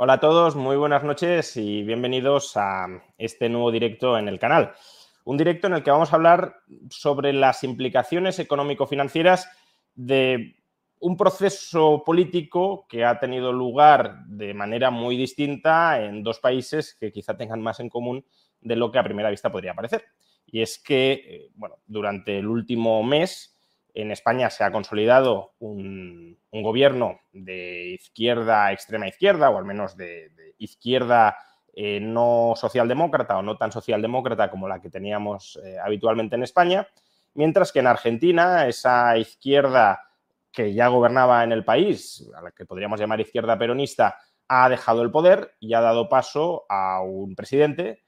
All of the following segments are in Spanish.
Hola a todos, muy buenas noches y bienvenidos a este nuevo directo en el canal. Un directo en el que vamos a hablar sobre las implicaciones económico-financieras de un proceso político que ha tenido lugar de manera muy distinta en dos países que quizá tengan más en común de lo que a primera vista podría parecer. Y es que, eh, bueno, durante el último mes en España se ha consolidado un, gobierno de izquierda, extrema izquierda, o al menos de, de izquierda eh, no socialdemócrata o no tan socialdemócrata como la que teníamos eh, habitualmente en España, mientras que en Argentina esa izquierda que ya gobernaba en el país, a la que podríamos llamar izquierda peronista, ha dejado el poder y ha dado paso a un presidente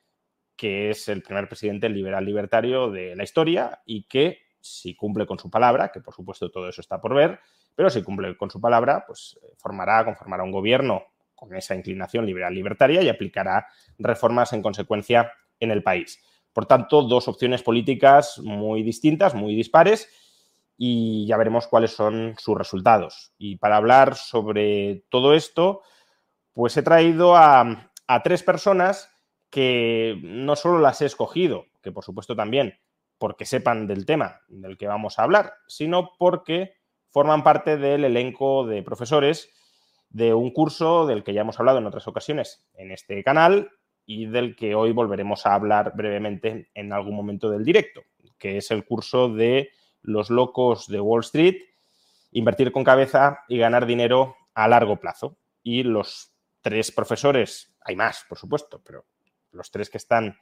que es el primer presidente liberal libertario de la historia y que si cumple con su palabra, que por supuesto todo eso está por ver, pero si cumple con su palabra, pues eh, formará, conformará un gobierno con esa inclinación liberal libertaria y aplicará reformas en consecuencia en el país. Por tanto, dos opciones políticas muy distintas, muy dispares, y ya veremos cuáles son sus resultados. Y para hablar sobre todo esto, pues he traído a, a tres personas que no solo las he escogido, que por supuesto también porque sepan del tema del que vamos a hablar, sino porque forman parte del elenco de profesores de un curso del que ya hemos hablado en otras ocasiones en este canal y del que hoy volveremos a hablar brevemente en algún momento del directo, que es el curso de los locos de Wall Street, invertir con cabeza y ganar dinero a largo plazo. Y los tres profesores, hay más, por supuesto, pero los tres que están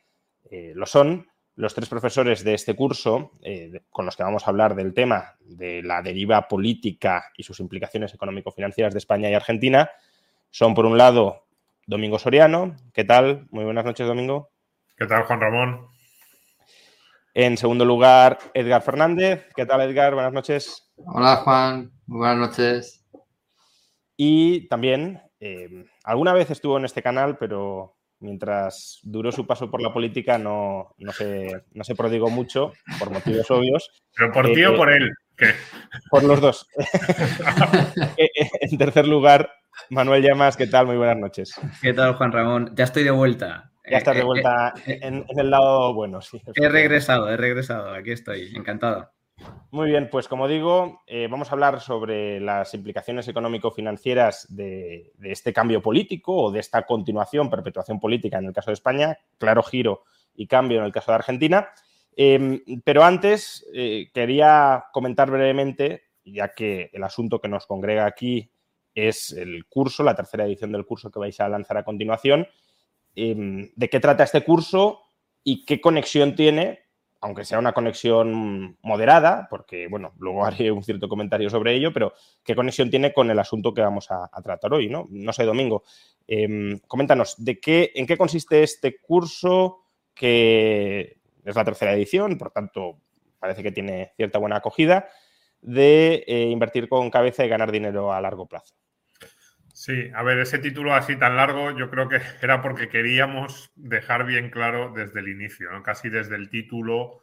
eh, lo son, los tres profesores de este curso, eh, con los que vamos a hablar del tema de la deriva política y sus implicaciones económico-financieras de España y Argentina, son por un lado Domingo Soriano. ¿Qué tal? Muy buenas noches, Domingo. ¿Qué tal, Juan Ramón? En segundo lugar, Edgar Fernández. ¿Qué tal, Edgar? Buenas noches. Hola, Juan. Muy buenas noches. Y también, eh, alguna vez estuvo en este canal, pero mientras duró su paso por la política no, no, se, no se prodigó mucho, por motivos obvios. ¿Pero por ti o Eh, por él? ¿Qué? Por los dos. Eh, eh, en tercer lugar, Manuel Llamas, ¿qué tal? Muy buenas noches. ¿Qué tal, Juan Ramón? Ya estoy de vuelta. Ya estás de Eh, vuelta eh, en, en el lado bueno, sí. eh, He regresado, he regresado. Aquí estoy, encantado. Muy bien, pues como digo, eh, vamos a hablar sobre las implicaciones económico-financieras de, este cambio político o de esta continuación, perpetuación política en el caso de España, claro giro y cambio en el caso de Argentina. Eh, pero antes eh, quería comentar brevemente, ya que el asunto que nos congrega aquí es el curso, la tercera edición del curso que vais a lanzar a continuación, eh, de qué trata este curso y qué conexión tiene aunque sea una conexión moderada, porque, bueno, luego haré un cierto comentario sobre ello, pero ¿qué conexión tiene con el asunto que vamos a, tratar hoy, no? No sé, Domingo, eh, coméntanos, ¿de qué, ¿en qué consiste este curso que es la tercera edición, por tanto, parece que tiene cierta buena acogida, de eh, invertir con cabeza y ganar dinero a largo plazo? Sí, a ver, ese título así tan largo yo creo que era porque queríamos dejar bien claro desde el inicio, casi desde el título,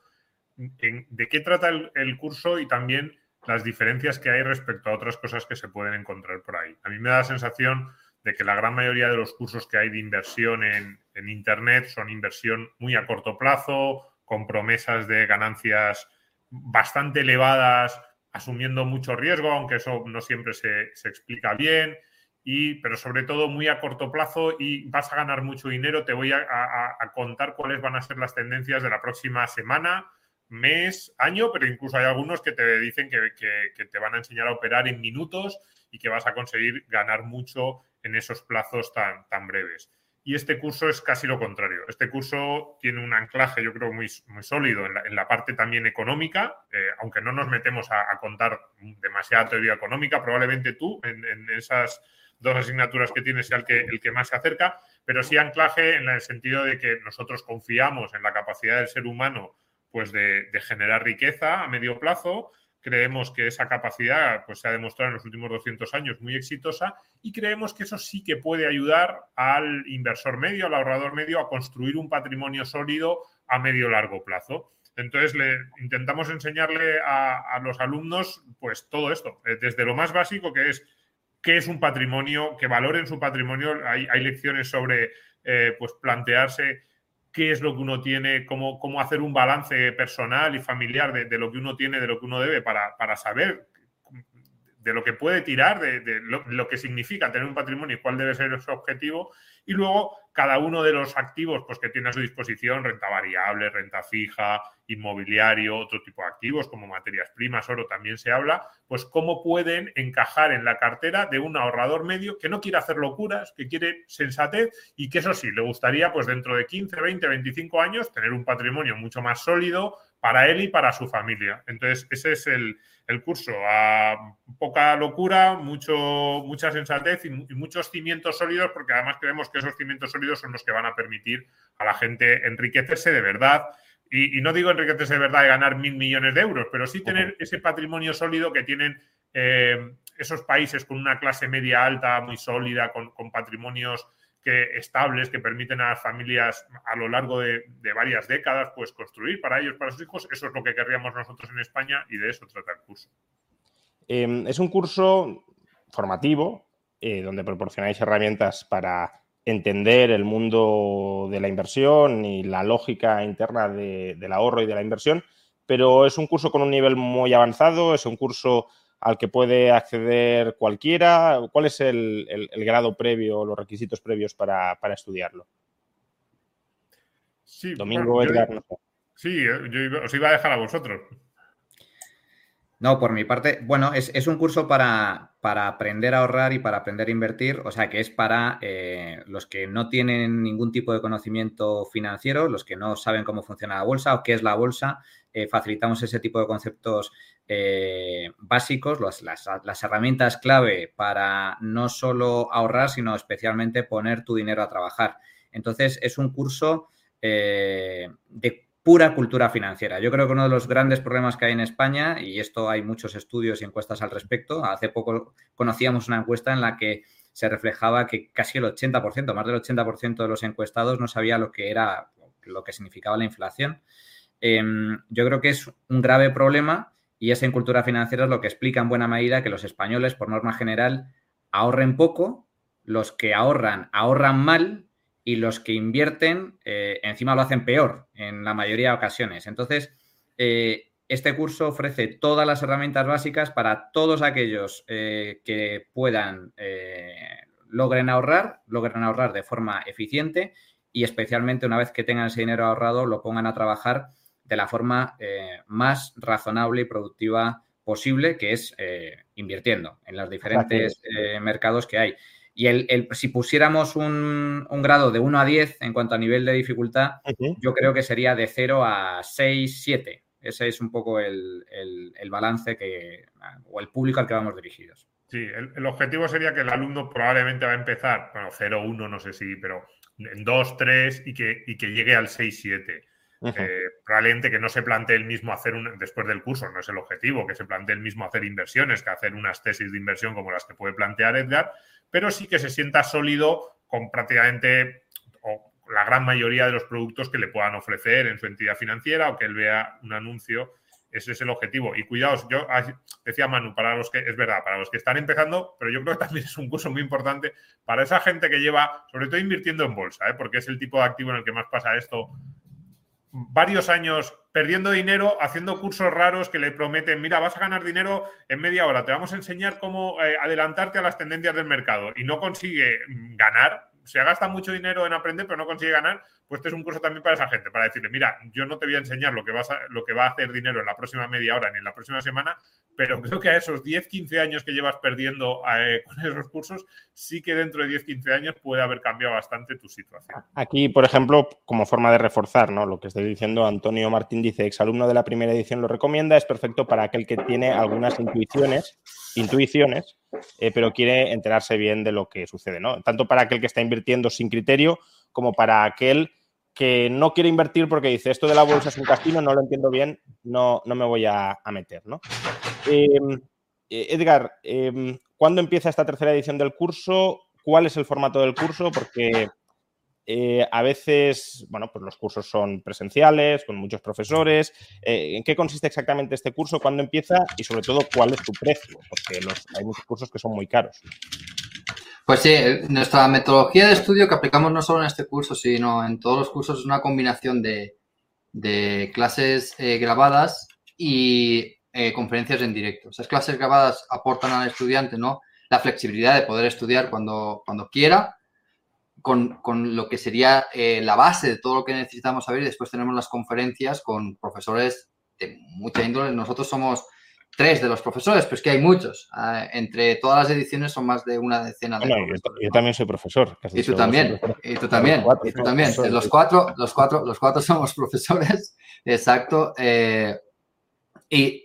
de qué trata el, curso y también las diferencias que hay respecto a otras cosas que se pueden encontrar por ahí. A mí me da la sensación de que la gran mayoría de los cursos que hay de inversión en, Internet son inversión muy a corto plazo, con promesas de ganancias bastante elevadas, asumiendo mucho riesgo, aunque eso no siempre se explica bien y, pero sobre todo muy a corto plazo y vas a ganar mucho dinero. Te voy a, contar cuáles van a ser las tendencias de la próxima semana, mes, año, pero incluso hay algunos que te dicen que, que- que te van a enseñar a operar en minutos y que vas a conseguir ganar mucho en esos plazos tan, tan breves. y este curso es casi lo contrario. Este curso tiene un anclaje, yo creo, muy, muy sólido en la, parte también económica, eh, aunque no nos metemos a, contar demasiada teoría económica, probablemente tú en, esas dos asignaturas que tienes sea el que, el que más se acerca, pero sí anclaje en el sentido de que nosotros confiamos en la capacidad del ser humano pues de, generar riqueza a medio plazo, Creemos que esa capacidad pues, se ha demostrado en los últimos 200 años muy exitosa y creemos que eso sí que puede ayudar al inversor medio, al ahorrador medio, a construir un patrimonio sólido a medio largo plazo. Entonces, le, intentamos enseñarle a, los alumnos pues todo esto, eh, desde lo más básico que es qué es un patrimonio, que valoren su patrimonio. Hay, lecciones sobre eh, pues plantearse qué es lo que uno tiene, cómo, cómo hacer un balance personal y familiar de, lo que uno tiene, de lo que uno debe, para, para saber de lo que puede tirar, de, lo, que significa tener un patrimonio y cuál debe ser su objetivo. Y luego cada uno de los activos pues, que tiene a su disposición, renta variable, renta fija, inmobiliario, otro tipo de activos como materias primas, oro también se habla, pues cómo pueden encajar en la cartera de un ahorrador medio que no quiere hacer locuras, que quiere sensatez y que eso sí, le gustaría pues dentro de 15, 20, 25 años tener un patrimonio mucho más sólido para él y para su familia. Entonces, ese es el, curso. A poca locura, mucho, mucha sensatez y, muchos cimientos sólidos, porque además creemos que esos cimientos sólidos son los que van a permitir a la gente enriquecerse de verdad. Y, no digo enriquecerse de verdad y ganar mil millones de euros, pero sí tener ese patrimonio sólido que tienen eh, esos países con una clase media alta, muy sólida, con, con patrimonios que, estables que permiten a las familias a lo largo de, varias décadas pues construir para ellos, para sus hijos. Eso es lo que querríamos nosotros en España y de eso trata el curso. Em, es un curso formativo eh, donde proporcionáis herramientas para entender el mundo de la inversión y la lógica interna del ahorro y de la inversión, pero es un curso con un nivel muy avanzado, es un curso al que puede acceder cualquiera? ¿Cuál es el, grado previo, los requisitos previos para, estudiarlo? Sí, Domingo Edgar. Sí, yo os iba a dejar a vosotros. No, por mi parte, bueno, es, un curso para, aprender a ahorrar y para aprender a invertir, o sea que es para eh, los que no tienen ningún tipo de conocimiento financiero, los que no saben cómo funciona la bolsa o qué es la bolsa, eh, facilitamos ese tipo de conceptos eh, básicos, las, herramientas clave para no solo ahorrar, sino especialmente poner tu dinero a trabajar. Entonces, es un curso de pura cultura financiera. Yo creo que uno de los grandes problemas que hay en España, y esto hay muchos estudios y encuestas al respecto, hace poco conocíamos una encuesta en la que se reflejaba que casi el 80%, más del 80% de los encuestados no sabía lo que era, lo que significaba la inflación. Em, yo creo que es un grave problema y esa cultura financiera es lo que explica en buena medida que los españoles, por norma general, ahorren poco, los que ahorran ahorran mal y los que invierten eh, encima lo hacen peor en la mayoría de ocasiones. Entonces, eh, este curso ofrece todas las herramientas básicas para todos aquellos eh, que puedan, logren ahorrar, logren ahorrar de forma eficiente y especialmente una vez que tengan ese dinero ahorrado, lo pongan a trabajar de la forma más razonable y productiva posible, que es invirtiendo en los diferentes mercados que hay. Y el, si pusiéramos un, grado de 1 a 10 en cuanto a nivel de dificultad, yo creo que sería de 0 a 6, 7. Ese es un poco el, balance que, o el público al que vamos dirigidos. Sí, el, objetivo sería que el alumno probablemente va a empezar, bueno, 0, 1, no sé si, pero en 2, 3 y que, y que llegue al 6, 7. Eh, probablemente que no se plantee el mismo hacer un, después del curso, no es el objetivo, que se plantee el mismo hacer inversiones, que hacer unas tesis de inversión como las que puede plantear Edgar, pero sí que se sienta sólido con prácticamente o la gran mayoría de los productos que le puedan ofrecer en su entidad financiera o que él vea un anuncio. Ese es el objetivo. Y cuidados, yo decía Manu, para los que, es verdad, para los que están empezando, pero yo creo que también es un curso muy importante para esa gente que lleva, sobre todo invirtiendo en bolsa, ¿eh? porque es el tipo de activo en el que más pasa esto varios años perdiendo dinero, haciendo cursos raros que le prometen, mira, vas a ganar dinero en media hora, te vamos a enseñar cómo eh, adelantarte a las tendencias del mercado y no consigue mm, ganar, se gasta mucho dinero en aprender, pero no consigue ganar, pues este es un curso también para esa gente, para decirle, mira, yo no te voy a enseñar lo que, vas a, lo que va a hacer dinero en la próxima media hora ni en la próxima semana, pero creo que a esos 10, 15 años que llevas perdiendo eh, con esos cursos, sí que dentro de 10, 15 años puede haber cambiado bastante tu situación. Aquí, por ejemplo, como forma de reforzar ¿no? lo que estoy diciendo, Antonio Martín dice, exalumno de la primera edición lo recomienda, es perfecto para aquel que tiene algunas intuiciones, intuiciones, eh, pero quiere enterarse bien de lo que sucede, ¿no? Tanto para aquel que está invirtiendo sin criterio como para aquel que no quiere invertir porque dice esto de la bolsa es un casino, no lo entiendo bien, no, no me voy a, meter. ¿no? Em, eh, Edgar, eh, ¿cuándo empieza esta tercera edición del curso? ¿Cuál es el formato del curso? Porque eh, a veces, bueno, pues los cursos son presenciales, con muchos profesores. ¿En qué consiste exactamente este curso? ¿Cuándo empieza? Y sobre todo, ¿cuál es tu precio? Porque hay muchos cursos que son muy caros. Pues sí, nuestra metodología de estudio que aplicamos no solo en este curso, sino en todos los cursos es una combinación de, clases eh, grabadas y eh, conferencias en directo. Esas clases grabadas aportan al estudiante ¿no? la flexibilidad de poder estudiar cuando, cuando quiera, con, lo que sería eh, la base de todo lo que necesitamos saber. Y después tenemos las conferencias con profesores de mucha índole. Nosotros somos tres de los profesores, pero es que hay muchos. Ah, entre todas las ediciones son más de una decena de yo, también soy profesor. y tú también, y tú también, y tú también. Los cuatro, los cuatro, los cuatro somos profesores, exacto. Eh, y,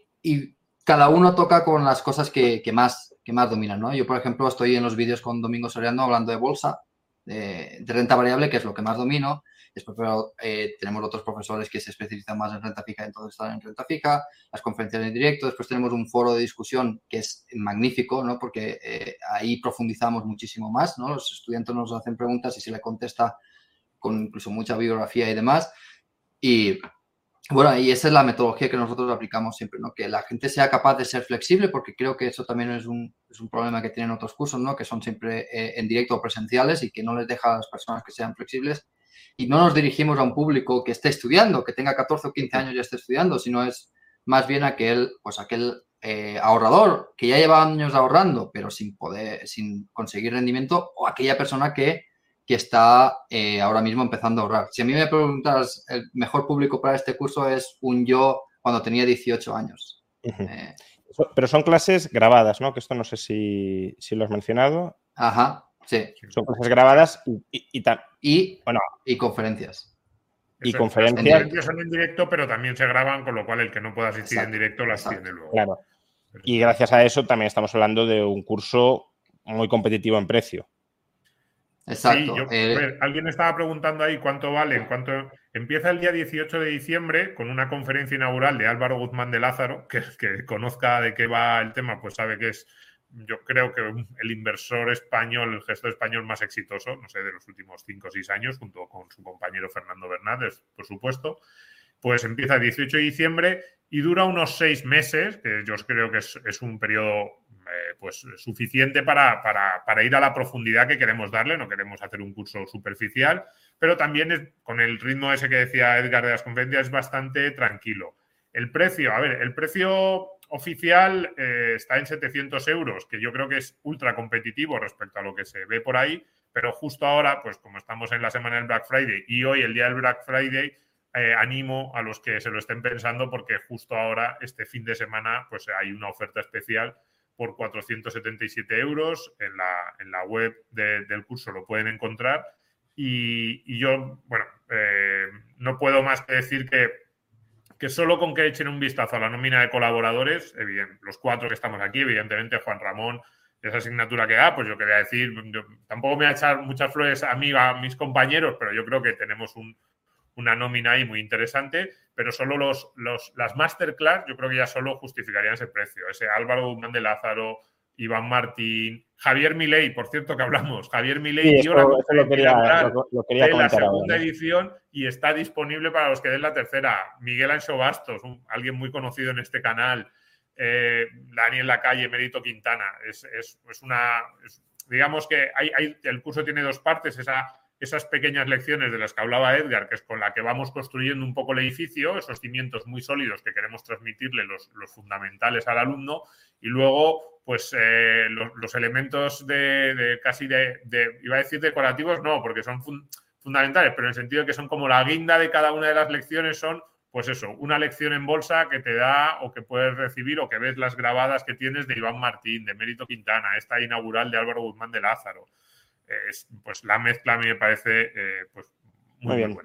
cada uno toca con las cosas que, más, que más dominan, ¿no? Yo, por ejemplo, estoy en los vídeos con Domingo Soriano hablando de bolsa, de renta variable, que es lo que más domino. Después pero, eh, tenemos otros profesores que se especializan más en renta fija, entonces están en renta fija, las conferencias en directo. Después tenemos un foro de discusión que es magnífico, ¿no? porque eh, ahí profundizamos muchísimo más. ¿no? Los estudiantes nos hacen preguntas y se le contesta con incluso mucha bibliografía y demás. Y bueno, y esa es la metodología que nosotros aplicamos siempre, ¿no? Que la gente sea capaz de ser flexible, porque creo que eso también es un, es un problema que tienen otros cursos, ¿no? Que son siempre eh, en directo o presenciales y que no les deja a las personas que sean flexibles y no nos dirigimos a un público que esté estudiando, que tenga 14 o 15 años y esté estudiando, sino es más bien aquel, pues aquel eh, ahorrador que ya lleva años ahorrando, pero sin poder, sin conseguir rendimiento, o aquella persona que, que está eh, ahora mismo empezando a ahorrar. Si a mí me preguntas, el mejor público para este curso es un yo cuando tenía 18 años. Eh, pero son clases grabadas, ¿no? Que esto no sé si, si lo has mencionado. Ajá. Sí. Son cosas grabadas y, y, y, bueno, y conferencias. Y conferencias. son en directo, pero también se graban, con lo cual el que no pueda asistir en directo las tiene luego. Claro. Y gracias a eso también estamos hablando de un curso muy competitivo en precio. Exacto. Eh, alguien estaba preguntando ahí cuánto vale, en cuánto empieza el día 18 de diciembre con una conferencia inaugural de Álvaro Guzmán de Lázaro, que, que conozca de qué va el tema, pues sabe que es yo creo que el inversor español, el gestor español más exitoso, no sé, de los últimos cinco o seis años, junto con su compañero Fernando Bernández, por supuesto, pues empieza el 18 de diciembre y dura unos seis meses, que yo creo que es, un periodo eh, pues suficiente para, para, ir a la profundidad que queremos darle, no queremos hacer un curso superficial, pero también es, con el ritmo ese que decía Edgar de las conferencias es bastante tranquilo. El precio, a ver, el precio oficial eh, está en 700 euros, que yo creo que es ultra competitivo respecto a lo que se ve por ahí, pero justo ahora, pues como estamos en la semana del Black Friday y hoy el día del Black Friday, eh, animo a los que se lo estén pensando porque justo ahora, este fin de semana, pues hay una oferta especial por 477 euros. En la, en la web del curso lo pueden encontrar. Y, yo, bueno, eh, no puedo más que decir que que solo con que echen un vistazo a la nómina de colaboradores, los cuatro que estamos aquí, evidentemente Juan Ramón, esa asignatura que da, pues yo quería decir, tampoco me voy a echar muchas flores a mí, a mis compañeros, pero yo creo que tenemos una nómina ahí muy interesante, pero solo los, las masterclass yo creo que ya solo justificarían ese precio. Ese Álvaro Guzmán de Lázaro, Iván Martín, Javier Milei, por cierto que hablamos, Javier Milei dio la, la segunda edición y está disponible para los que den la tercera. Miguel Ancho Bastos, alguien muy conocido en este canal, eh, Daniel Lacalle, Mérito Quintana. Es, una, digamos que hay, el curso tiene dos partes, esa esas pequeñas lecciones de las que hablaba Edgar, que es con la que vamos construyendo un poco el edificio, esos cimientos muy sólidos que queremos transmitirle los, fundamentales al alumno, y luego, pues, eh, los, elementos de, casi de, iba a decir decorativos, no, porque son fundamentales, pero en el sentido de que son como la guinda de cada una de las lecciones, son pues eso, una lección en bolsa que te da o que puedes recibir o que ves las grabadas que tienes de Iván Martín, de Mérito Quintana, esta inaugural de Álvaro Guzmán de Lázaro. Pues la mezcla a mí me parece eh, pues, muy, bien.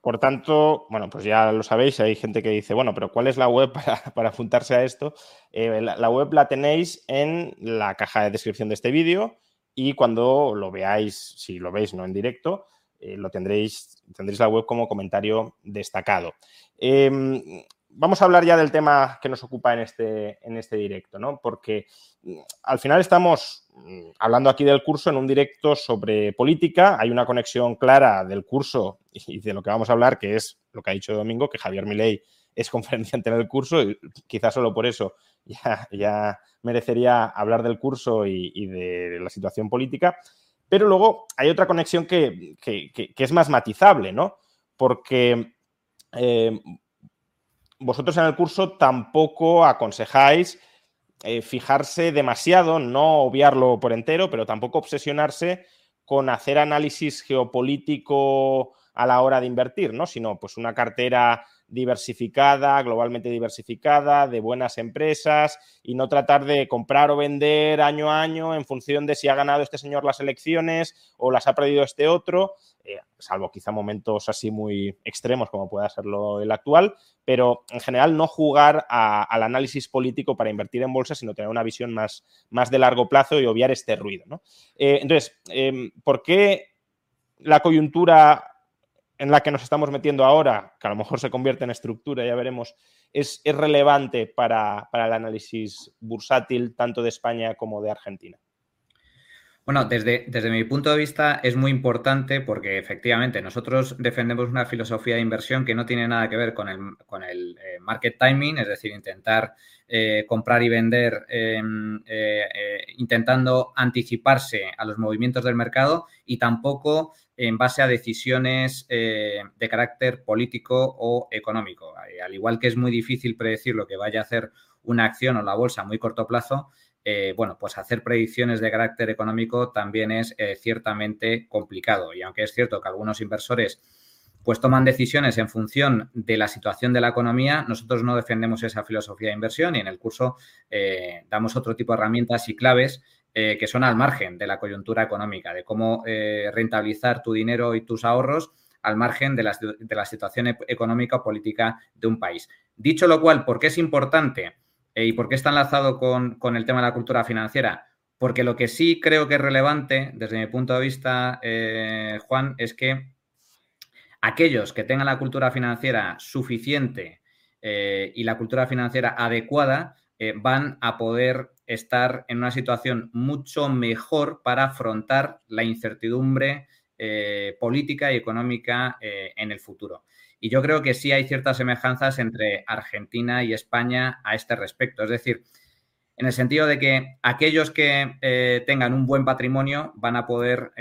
por, tanto, bueno, pues ya lo sabéis, hay gente que dice, bueno, pero ¿cuál es la web para, apuntarse a esto? Eh, la, web la tenéis en la caja de descripción de este vídeo y cuando lo veáis, si lo veis no en directo, eh, lo tendréis, tendréis la web como comentario destacado. Em, vamos a hablar ya del tema que nos ocupa en este, en este directo, ¿no? Porque mm, al final estamos mm, hablando aquí del curso en un directo sobre política. Hay una conexión clara del curso y de lo que vamos a hablar, que es lo que ha dicho Domingo, que Javier Milei es conferenciante en el curso y quizás solo por eso ya, merecería hablar del curso y, de la situación política. Pero luego hay otra conexión que, es más matizable, ¿no? Porque eh, vosotros en el curso tampoco aconsejáis eh, fijarse demasiado, no obviarlo por entero, pero tampoco obsesionarse con hacer análisis geopolítico a la hora de invertir, ¿no? Sino pues una cartera diversificada, globalmente diversificada, de buenas empresas y no tratar de comprar o vender año a año en función de si ha ganado este señor las elecciones o las ha perdido este otro, eh, salvo quizá momentos así muy extremos como pueda serlo el actual, pero en general no jugar al análisis político para invertir en bolsa, sino tener una visión más, más de largo plazo y obviar este ruido. Eh, entonces, em, ¿por qué la coyuntura en la que nos estamos metiendo ahora, que a lo mejor se convierte en estructura, ya veremos, es, relevante para, el análisis bursátil tanto de España como de Argentina? Bueno, desde, desde, mi punto de vista es muy importante porque efectivamente nosotros defendemos una filosofía de inversión que no tiene nada que ver con el, con el eh, market timing, es decir, intentar eh, comprar y vender em, eh, intentando anticiparse a los movimientos del mercado y tampoco en base a decisiones eh, de carácter político o económico. Eh, al igual que es muy difícil predecir lo que vaya a hacer una acción o la bolsa a muy corto plazo, eh, bueno, pues hacer predicciones de carácter económico también es ciertamente complicado. Y aunque es cierto que algunos inversores pues toman decisiones en función de la situación de la economía, nosotros no defendemos esa filosofía de inversión y en el curso damos otro tipo de herramientas y claves eh, que son al margen de la coyuntura económica, de cómo eh, rentabilizar tu dinero y tus ahorros al margen de la, situación e-, económica o política de un país. Dicho lo cual, ¿por qué es importante eh, y por qué está enlazado con, el tema de la cultura financiera? Porque lo que sí creo que es relevante, desde mi punto de vista, Juan, es que aquellos que tengan la cultura financiera suficiente y la cultura financiera adecuada van a poder estar en una situación mucho mejor para afrontar la incertidumbre eh, política y económica eh, en el futuro. Y yo creo que sí hay ciertas semejanzas entre Argentina y España a este respecto. Es decir, en el sentido de que aquellos que eh, tengan un buen patrimonio van a poder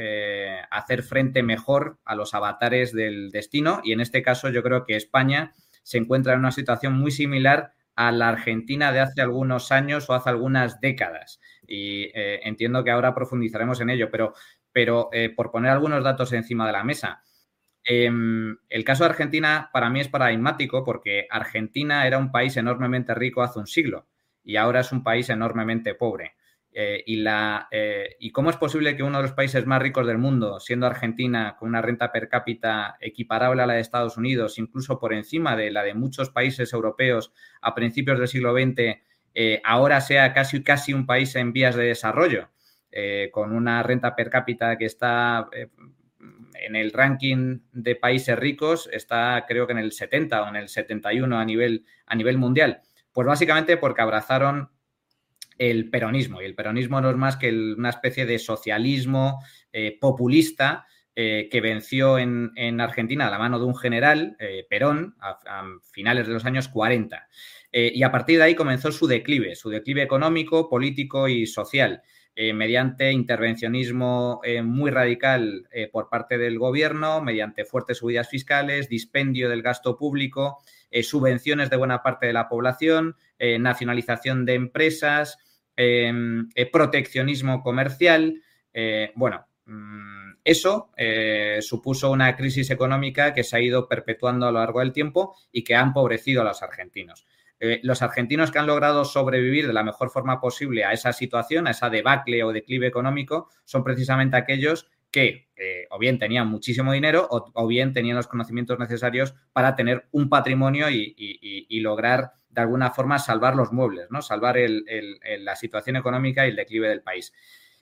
hacer frente mejor a los avatares del destino. Y en este caso yo creo que España se encuentra en una situación muy similar a la Argentina de hace algunos años o hace algunas décadas. Y eh, entiendo que ahora profundizaremos en ello, pero, eh, por poner algunos datos encima de la mesa. Em, el caso de Argentina para mí es paradigmático porque Argentina era un país enormemente rico hace un siglo y ahora es un país enormemente pobre. Eh, y, la, eh, ¿Y cómo es posible que uno de los países más ricos del mundo, siendo Argentina, con una renta per cápita equiparable a la de Estados Unidos, incluso por encima de la de muchos países europeos a principios del siglo XX, eh, ahora sea casi, casi un país en vías de desarrollo, con una renta per cápita que está en el ranking de países ricos, está creo que en el 70 o en el 71 a nivel, a nivel mundial? Pues básicamente porque abrazaron el peronismo. Y el peronismo no es más que una especie de socialismo eh, populista eh, que venció en, Argentina a la mano de un general, eh, Perón, a, finales de los años 40. y a partir de ahí comenzó su declive, su declive económico, político y social. Mediante intervencionismo muy radical por parte del gobierno, mediante fuertes subidas fiscales, dispendio del gasto público, subvenciones de buena parte de la población, nacionalización de empresas, Em, eh, proteccionismo comercial. Eh, bueno, mm, eso eh, supuso una crisis económica que se ha ido perpetuando a lo largo del tiempo y que ha empobrecido a los argentinos. Eh, los argentinos que han logrado sobrevivir de la mejor forma posible a esa situación, a esa debacle o declive económico, son precisamente aquellos que eh, o bien tenían muchísimo dinero o, bien tenían los conocimientos necesarios para tener un patrimonio y, lograr de alguna forma salvar los muebles, ¿no? salvar la situación económica y el declive del país.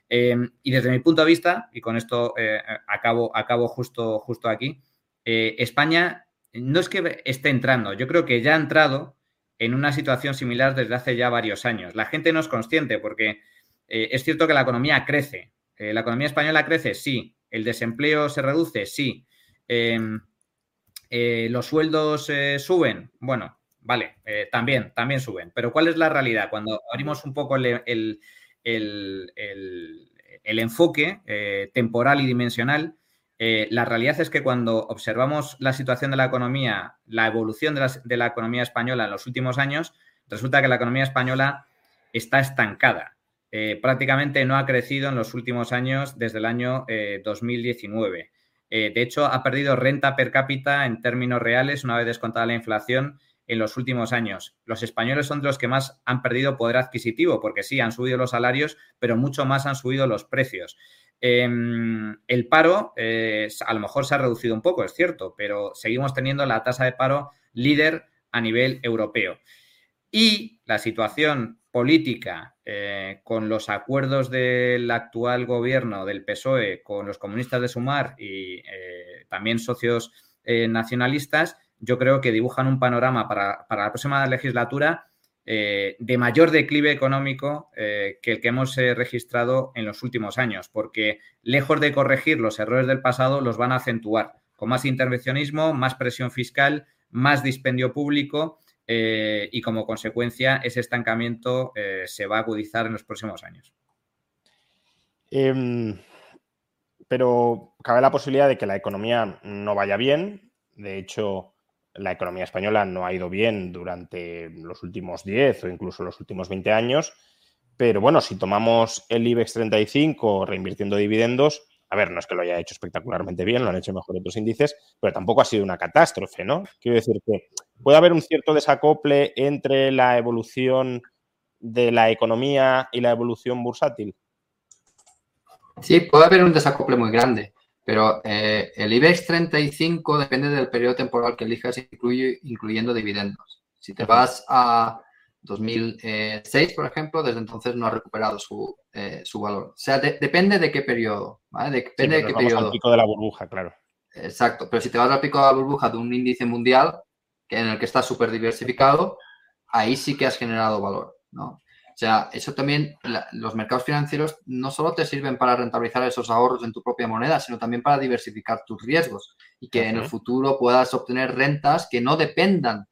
Em, y desde mi punto de vista, y con esto eh, acabo, acabo justo, justo aquí, España no es que esté entrando, yo creo que ya ha entrado en una situación similar desde hace ya varios años. La gente no es consciente porque eh, es cierto que la economía crece. Eh, ¿La economía española crece? Sí. ¿El desempleo se reduce? Sí. Em, eh, ¿Los sueldos suben? Bueno, vale, también, también suben. Pero ¿cuál es la realidad? Cuando abrimos un poco el, el enfoque temporal y dimensional, eh, la realidad es que cuando observamos la situación de la economía, la evolución de la, economía española en los últimos años, resulta que la economía española está estancada. Eh, prácticamente no ha crecido en los últimos años desde el año 2019. Eh, de hecho, ha perdido renta per cápita en términos reales una vez descontada la inflación en los últimos años. Los españoles son de los que más han perdido poder adquisitivo, porque sí, han subido los salarios, pero mucho más han subido los precios. Em, el paro eh, a lo mejor se ha reducido un poco, es cierto, pero seguimos teniendo la tasa de paro líder a nivel europeo. Y la situación política eh, con los acuerdos del actual gobierno del PSOE con los comunistas de Sumar y eh, también socios nacionalistas, yo creo que dibujan un panorama para, para la próxima legislatura eh, de mayor declive económico eh, que el que hemos eh, registrado en los últimos años, porque lejos de corregir los errores del pasado, los van a acentuar con más intervencionismo, más presión fiscal, más dispendio público y como consecuencia ese estancamiento se va a agudizar en los próximos años. Em, pero cabe la posibilidad de que la economía no vaya bien. De hecho, la economía española no ha ido bien durante los últimos 10 o incluso los últimos 20 años, pero bueno, si tomamos el IBEX 35 reinvirtiendo dividendos, a ver, no es que lo haya hecho espectacularmente bien, lo han hecho mejor otros índices, pero tampoco ha sido una catástrofe, ¿no? Quiero decir que puede haber un cierto desacople entre la evolución de la economía y la evolución bursátil. Sí, puede haber un desacople muy grande. Pero eh, el IBEX 35 depende del periodo temporal que elijas, incluye, incluyendo dividendos. Si te vas a 2006, por ejemplo, desde entonces no ha recuperado su, eh, valor. O sea, depende de qué periodo. depende de qué periodo. Al pico de la burbuja, claro. Exacto. Pero si te vas al pico de la burbuja de un índice mundial que en el que está súper diversificado, ahí sí que has generado valor. ¿no? O sea, eso también, los mercados financieros no solo te sirven para rentabilizar esos ahorros en tu propia moneda, sino también para diversificar tus riesgos y que en el futuro puedas obtener rentas que no dependan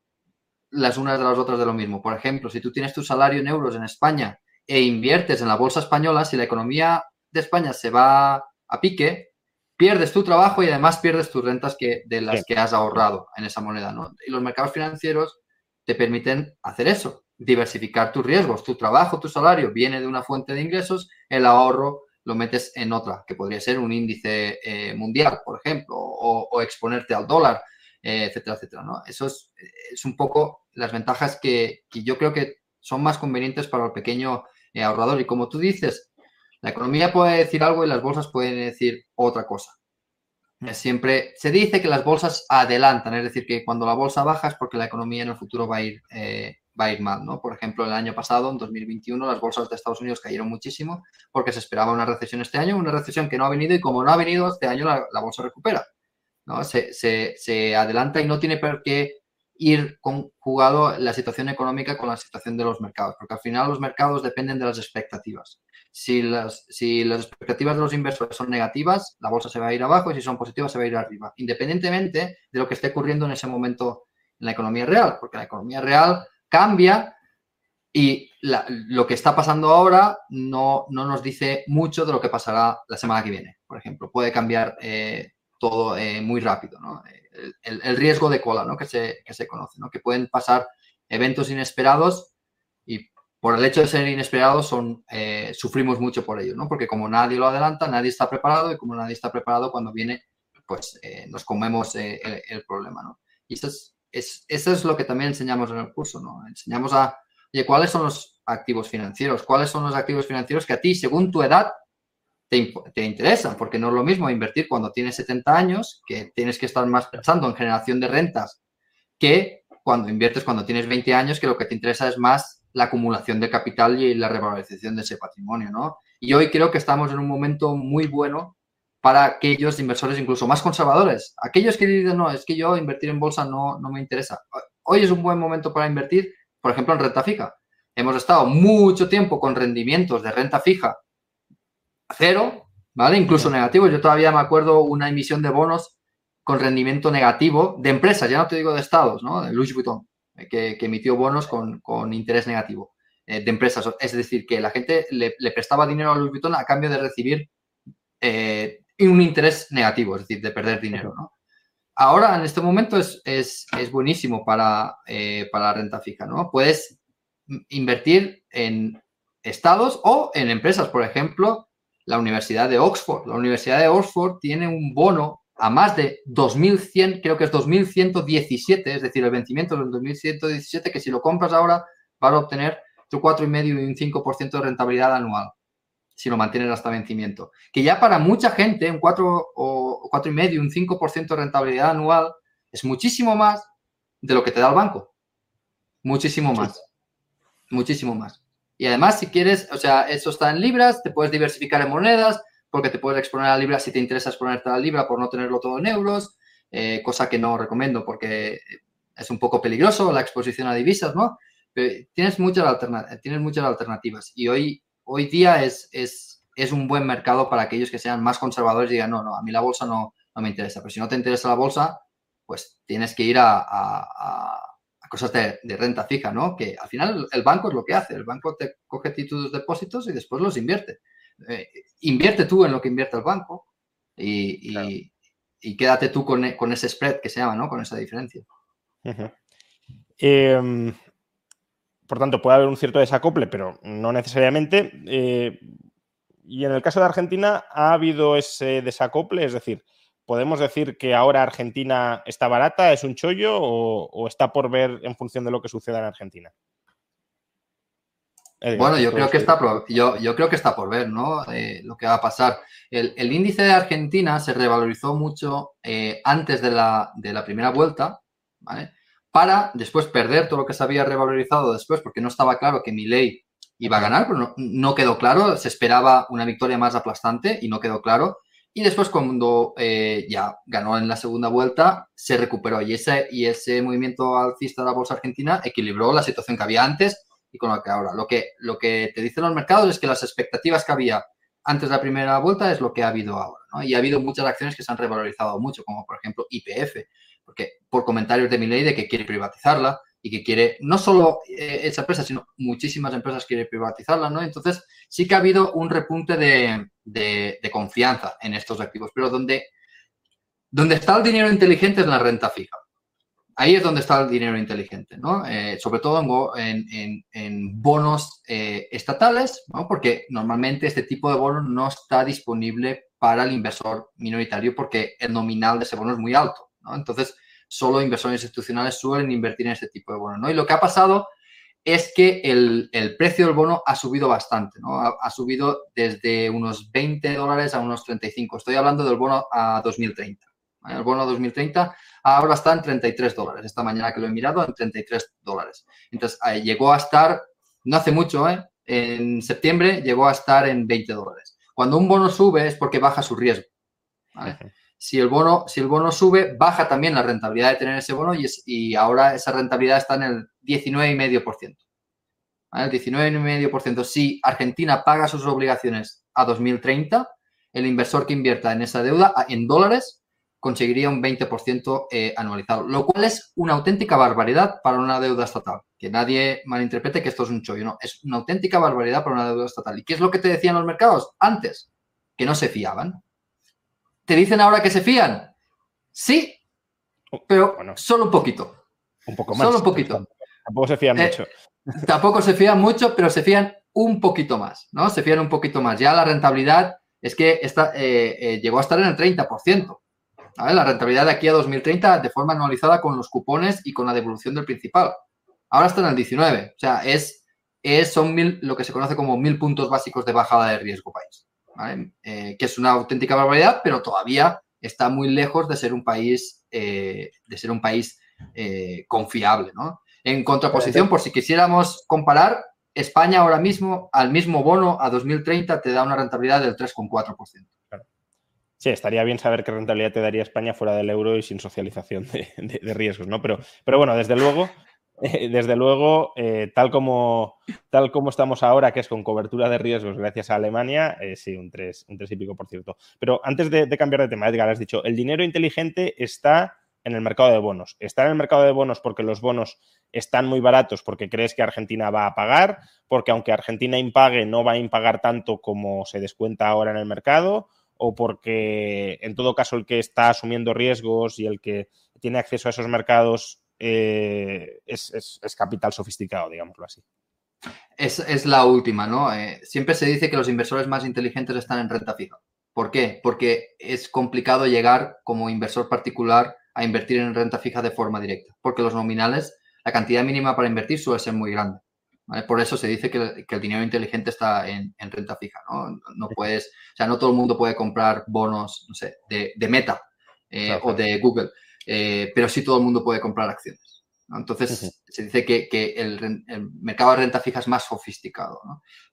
las unas de las otras de lo mismo. Por ejemplo, si tú tienes tu salario en euros en España e inviertes en la bolsa española, si la economía de España se va a pique, pierdes tu trabajo y además pierdes tus rentas que, de las que has ahorrado en esa moneda. ¿no? Y los mercados financieros te permiten hacer eso diversificar tus riesgos. Tu trabajo, tu salario viene de una fuente de ingresos, el ahorro lo metes en otra, que podría ser un índice eh, mundial, por ejemplo, o, exponerte al dólar, eh, etcétera, etcétera. ¿no? Eso es, es, un poco las ventajas que, yo creo que son más convenientes para el pequeño eh, ahorrador. Y como tú dices, la economía puede decir algo y las bolsas pueden decir otra cosa. Siempre se dice que las bolsas adelantan, es decir, que cuando la bolsa baja es porque la economía en el futuro va a ir va a ir mal, ¿no? Por ejemplo, el año pasado, en 2021, las bolsas de Estados Unidos cayeron muchísimo porque se esperaba una recesión este año, una recesión que no ha venido y como no ha venido, este año la, bolsa recupera, ¿no? Se, se, adelanta y no tiene por qué ir conjugado la situación económica con la situación de los mercados, porque al final los mercados dependen de las expectativas. Si las, si las expectativas de los inversores son negativas, la bolsa se va a ir abajo y si son positivas se va a ir arriba, independientemente de lo que esté ocurriendo en ese momento en la economía real, porque la economía real cambia y lo que está pasando ahora no, nos dice mucho de lo que pasará la semana que viene, por ejemplo. Puede cambiar eh, todo eh, muy rápido, ¿no? el, riesgo de cola ¿no? que, se, que se conoce, ¿no? que pueden pasar eventos inesperados y por el hecho de ser inesperados, son, eh, sufrimos mucho por ello, ¿no? Porque como nadie lo adelanta, nadie está preparado y como nadie está preparado cuando viene, pues nos comemos el, el, problema, ¿no? Y eso es, es, eso es lo que también enseñamos en el curso, ¿no? Enseñamos a, oye, ¿cuáles son los activos financieros? ¿Cuáles son los activos financieros que a ti, según tu edad, te, te, interesan? Porque no es lo mismo invertir cuando tienes 70 años, que tienes que estar más pensando en generación de rentas, que cuando inviertes cuando tienes 20 años, que lo que te interesa es más la acumulación de capital y la revalorización de ese patrimonio, ¿no? Y hoy creo que estamos en un momento muy bueno para aquellos inversores incluso más conservadores. Aquellos que dicen, no, es que yo invertir en bolsa no, no me interesa. Hoy es un buen momento para invertir, por ejemplo, en renta fija. Hemos estado mucho tiempo con rendimientos de renta fija cero, ¿vale? Incluso negativos. Yo todavía me acuerdo una emisión de bonos con rendimiento negativo de empresas, ya no te digo de estados, ¿no? De Louis Vuitton, que, emitió bonos con, interés negativo eh, de empresas. Es decir, que la gente le, prestaba dinero a Louis Vuitton a cambio de recibir eh, un interés negativo, es decir, de perder dinero, ¿no? Ahora, en este momento, es, es, es buenísimo para, eh, para la renta fija, ¿no? Puedes invertir en estados o en empresas. Por ejemplo, la Universidad de Oxford. La Universidad de Oxford tiene un bono a más de 2.100, creo que es 2.117, es decir, el vencimiento es el 2.117, que si lo compras ahora vas a obtener tu 4,5 y un 5% de rentabilidad anual, si lo mantienes hasta vencimiento. Que ya para mucha gente, un 4 o 4,5 y un 5% de rentabilidad anual es muchísimo más de lo que te da el banco. Muchísimo más muchísimo más. Y además, si quieres, o sea, eso está en libras, te puedes diversificar en monedas, porque te puedes exponer a libras si te interesa exponerte a la libra por no tenerlo todo en euros, eh, cosa que no recomiendo porque es un poco peligroso la exposición a divisas, ¿no? Pero tienes muchas, tienes muchas alternativas y hoy, hoy día es, es, es, un buen mercado para aquellos que sean más conservadores y digan, no, no, a mí la bolsa no, no me interesa, pero si no te interesa la bolsa, pues tienes que ir a cosas de, renta fija, ¿no? Que al final el banco es lo que hace, el banco te coge títulos depósitos y después los invierte. Eh, invierte tú en lo que invierte el banco y, quédate tú con, ese spread que se llama, ¿no? Con esa diferencia. Por tanto, puede haber un cierto desacople, pero no necesariamente. Eh, y en el caso de Argentina, ¿ha habido ese desacople? Es decir, ¿Podemos decir que ahora Argentina está barata, es un chollo o, está por ver en función de lo que suceda en Argentina? bueno, yo creo, que está por, yo, yo creo que está por ver, ¿no? Eh, lo que va a pasar. El, índice de Argentina se revalorizó mucho eh, antes de la, primera vuelta, ¿vale? Para después perder todo lo que se había revalorizado después, porque no estaba claro que mi ley iba a ganar, pero no, quedó claro. Se esperaba una victoria más aplastante y no quedó claro. Y después cuando eh, ya ganó en la segunda vuelta, se recuperó y ese, y ese movimiento alcista de la bolsa argentina equilibró la situación que había antes y con lo que ahora. Lo que, lo que te dicen los mercados es que las expectativas que había antes de la primera vuelta es lo que ha habido ahora. ¿no? Y ha habido muchas acciones que se han revalorizado mucho, como por ejemplo IPF, porque por comentarios de mi ley de que quiere privatizarla, y que quiere, no solo eh, esa empresa, sino muchísimas empresas quiere privatizarla, ¿no? Entonces, sí que ha habido un repunte de, confianza en estos activos, pero donde, donde está el dinero inteligente es la renta fija. Ahí es donde está el dinero inteligente, ¿no? Eh, sobre todo en, bonos eh, estatales, ¿no? Porque normalmente este tipo de bonos no está disponible para el inversor minoritario porque el nominal de ese bono es muy alto, Entonces, solo inversores institucionales suelen invertir en este tipo de bonos. ¿no? Y lo que ha pasado es que el, precio del bono ha subido bastante, ¿no? Ha, subido desde unos 20 dólares a unos 35. Estoy hablando del bono a 2030. El bono a 2030 ahora está en 33 dólares. Esta mañana que lo he mirado, en 33 dólares. Entonces, llegó a estar, no hace mucho, ¿eh? en septiembre llegó a estar en 20 dólares. Cuando un bono sube es porque baja su riesgo. ¿vale? Si el bono, si el bono sube, baja también la rentabilidad de tener ese bono y, ahora esa rentabilidad está en el 19,5%. ¿Vale? El 19,5%. Si Argentina paga sus obligaciones a 2030, el inversor que invierta en esa deuda en dólares conseguiría un 20% eh, anualizado, lo cual es una auténtica barbaridad para una deuda estatal. Que nadie malinterprete que esto es un chollo, no, es una auténtica barbaridad para una deuda estatal. ¿Y qué es lo que te decían los mercados antes? Que no se fiaban. ¿Te dicen ahora que se fían? Sí, oh, pero solo un poquito. Un poco más. Solo un poquito. Tampoco se fían eh, mucho. tampoco se fían mucho, pero se fían un poquito más, ¿no? Se fían un poquito más. Ya la rentabilidad es que está, eh, eh, llegó a estar en el 30%. La rentabilidad de aquí a 2030 de forma anualizada con los cupones y con la devolución del principal. Ahora está en el 19. O sea, es, es son mil, lo que se conoce como mil puntos básicos de bajada de riesgo país. Eh, que es una auténtica barbaridad, pero todavía está muy lejos de ser un país, de ser un país confiable. ¿no? En contraposición, por si quisiéramos comparar, España ahora mismo, al mismo bono a 2030, te da una rentabilidad del 3,4%. Sí, estaría bien saber qué rentabilidad te daría España fuera del euro y sin socialización de, riesgos, ¿no? Pero, pero bueno, desde luego, eh, desde luego, eh, tal, como, tal como estamos ahora, que es con cobertura de riesgos gracias a Alemania, eh, sí, un 3, un y pico por cierto. Pero antes de, de cambiar de tema, Edgar, has dicho, el dinero inteligente está en el mercado de bonos. Está en el mercado de bonos porque los bonos están muy baratos, porque crees que Argentina va a pagar, porque aunque Argentina impague, no va a impagar tanto como se descuenta ahora en el mercado, o porque en todo caso el que está asumiendo riesgos y el que tiene acceso a esos mercados eh, es, capital sofisticado, digámoslo así. Es, la última, ¿no? Eh, siempre se dice que los inversores más inteligentes están en renta fija. ¿Por qué? Porque es complicado llegar como inversor particular a invertir en renta fija de forma directa, porque los nominales, la cantidad mínima para invertir suele ser muy grande. Por eso se dice que, el dinero inteligente está en, renta fija. ¿no? no puedes, o sea, no todo el mundo puede comprar bonos, no sé, de, Meta eh, o de Google, eh, pero sí todo el mundo puede comprar acciones. Entonces, se dice que, el, mercado de renta fija es más sofisticado.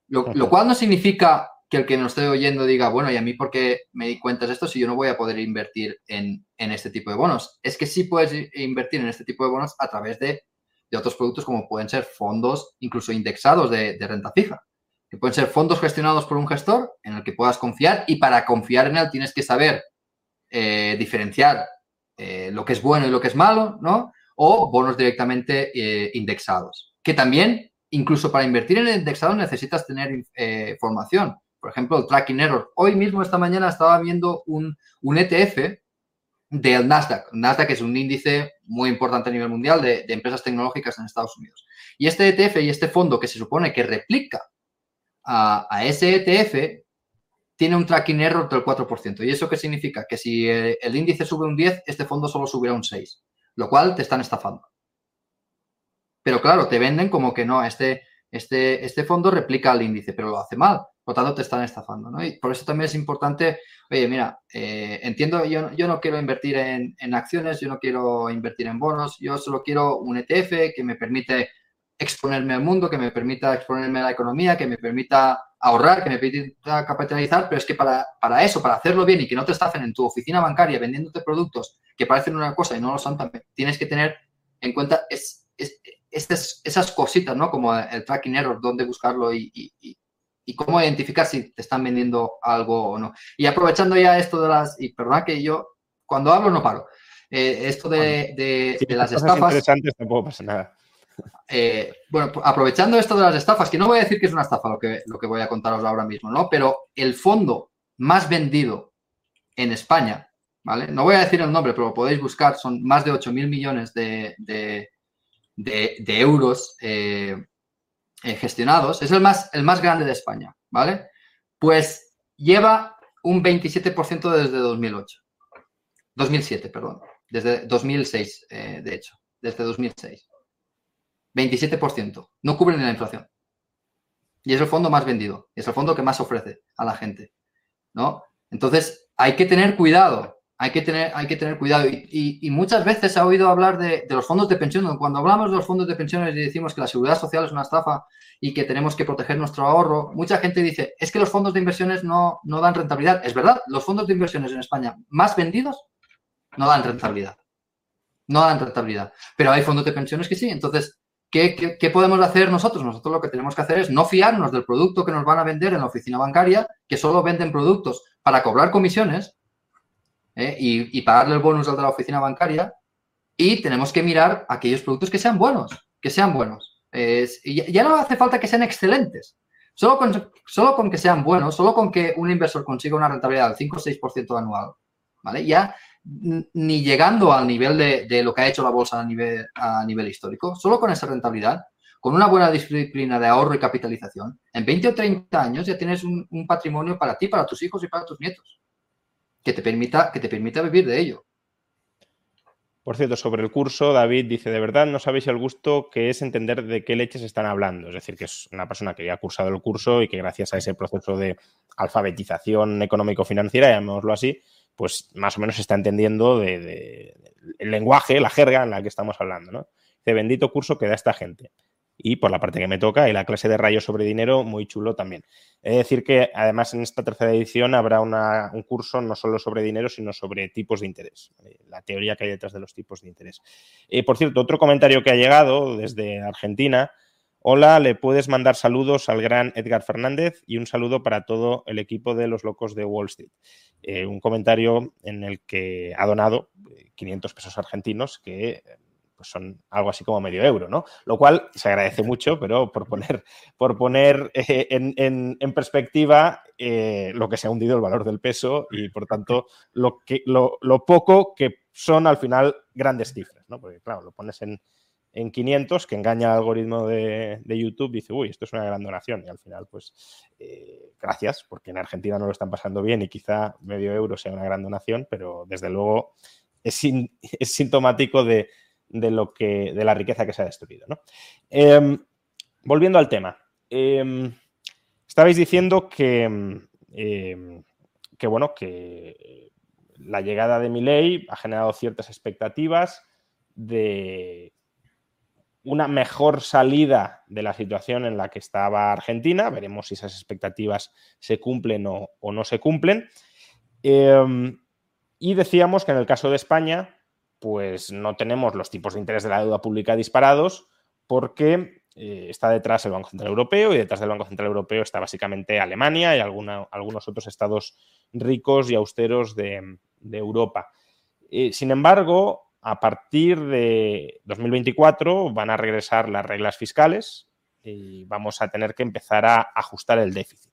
Lo, lo, cual no significa que el que nos esté oyendo diga, bueno, ¿y a mí por qué me di cuenta de esto si yo no voy a poder invertir en, este tipo de bonos? Es que sí puedes invertir en este tipo de bonos a través de, otros productos como pueden ser fondos incluso indexados de, renta fija, que pueden ser fondos gestionados por un gestor en el que puedas confiar y para confiar en él tienes que saber eh, diferenciar eh, lo que es bueno y lo que es malo, ¿no? O bonos directamente eh, indexados, que también, incluso para invertir en indexados necesitas tener formación por ejemplo, el tracking error. Hoy mismo, esta mañana, estaba viendo un, ETF del Nasdaq. Nasdaq es un índice muy importante a nivel mundial de, empresas tecnológicas en Estados Unidos. Y este ETF y este fondo que se supone que replica a, ese ETF tiene un tracking error del 4%. ¿Y eso qué significa? Que si el, el índice sube un 10, este fondo solo subirá un 6, lo cual te están estafando. Pero claro, te venden como que no, este, este, este fondo replica el índice, pero lo hace mal. Por tanto, te están estafando, ¿no? Y por eso también es importante, oye, mira, eh, entiendo, yo, yo no quiero invertir en, acciones, yo no quiero invertir en bonos, yo solo quiero un ETF que me permite exponerme al mundo, que me permita exponerme a la economía, que me permita ahorrar, que me permita capitalizar, pero es que para, para eso, para hacerlo bien y que no te estafen en tu oficina bancaria vendiéndote productos que parecen una cosa y no lo son también, tienes que tener en cuenta es, esas cositas, ¿no? Como el tracking error, dónde buscarlo y, y cómo identificar si te están vendiendo algo o no. Y aprovechando ya esto de las, y perdona que yo cuando hablo no paro, eh, esto de, de, las estafas... interesantes tampoco pasa nada. Eh, bueno, aprovechando esto de las estafas, que no voy a decir que es una estafa lo que, lo que voy a contaros ahora mismo, ¿no? Pero el fondo más vendido en España, ¿vale? No voy a decir el nombre, pero lo podéis buscar, son más de 8 mil millones de, de, euros eh, eh, gestionados, es el más, el más grande de España, ¿vale? Pues lleva un 27% desde 2008. 2007, perdón. Desde 2006, eh, de hecho. Desde 2006. 27%. No cubre ni la inflación. Y es el fondo más vendido. Es el fondo que más ofrece a la gente. ¿No? Entonces, hay que tener cuidado hay que tener, hay que tener cuidado. Y, muchas veces se ha oído hablar de, los fondos de pensión. Cuando hablamos de los fondos de pensiones y decimos que la seguridad social es una estafa y que tenemos que proteger nuestro ahorro, mucha gente dice, es que los fondos de inversiones no, no dan rentabilidad. Es verdad, los fondos de inversiones en España más vendidos no dan rentabilidad. No dan rentabilidad. Pero hay fondos de pensiones que sí. Entonces, ¿qué, podemos hacer nosotros? Nosotros lo que tenemos que hacer es no fiarnos del producto que nos van a vender en la oficina bancaria, que solo venden productos para cobrar comisiones ¿eh? y, pagarle el bonus al de la oficina bancaria. Y tenemos que mirar aquellos productos que sean buenos, que sean buenos. ya no hace falta que sean excelentes. Solo con, solo con que sean buenos, solo con que un inversor consiga una rentabilidad del 5 o 6% anual, ¿vale? Ya ni llegando al nivel de, lo que ha hecho la bolsa a nivel, a nivel histórico, solo con esa rentabilidad, con una buena disciplina de ahorro y capitalización, en 20 o 30 años ya tienes un, patrimonio para ti, para tus hijos y para tus nietos, que te permita, que te permita vivir de ello. Por cierto, sobre el curso, David dice, de verdad no sabéis el gusto que es entender de qué leches están hablando. Es decir, que es una persona que ya ha cursado el curso y que gracias a ese proceso de alfabetización económico-financiera, llamémoslo así, pues más o menos está entendiendo de, el lenguaje, la jerga en la que estamos hablando. ¿no? Bendito curso que da esta gente y por la parte que me toca y la clase de rayos sobre dinero, muy chulo también. Es decir que además en esta tercera edición habrá un curso no solo sobre dinero, sino sobre tipos de interés, la teoría que hay detrás de los tipos de interés. Eh, por cierto, otro comentario que ha llegado desde Argentina. Hola, le puedes mandar saludos al gran Edgar Fernández y un saludo para todo el equipo de los locos de Wall Street. Eh, un comentario en el que ha donado 500 pesos argentinos que pues son algo así como medio euro, ¿no? Lo cual se agradece mucho, pero por poner, por poner eh, en, perspectiva eh, lo que se ha hundido el valor del peso y por tanto lo, que, lo, poco que son al final grandes cifras, ¿no? Porque claro, lo pones en, 500, que engaña al algoritmo de, YouTube, dice, uy, esto es una gran donación. Y al final, pues, eh, gracias, porque en Argentina no lo están pasando bien y quizá medio euro sea una gran donación, pero desde luego es, es sintomático de, de, lo que, de la riqueza que se ha destruido. Em, volviendo al tema. Em, estabais diciendo que, em, que, bueno, que la llegada de Milei ha generado ciertas expectativas de una mejor salida de la situación en la que estaba Argentina. Veremos si esas expectativas se cumplen o, no se cumplen. y decíamos que en el caso de España, pues no tenemos los tipos de interés de la deuda pública disparados porque eh, está detrás el Banco Central Europeo y detrás del Banco Central Europeo está básicamente Alemania y algunos otros estados ricos y austeros de, Europa. Eh, sin embargo, a partir de 2024 van a regresar las reglas fiscales y vamos a tener que empezar a ajustar el déficit.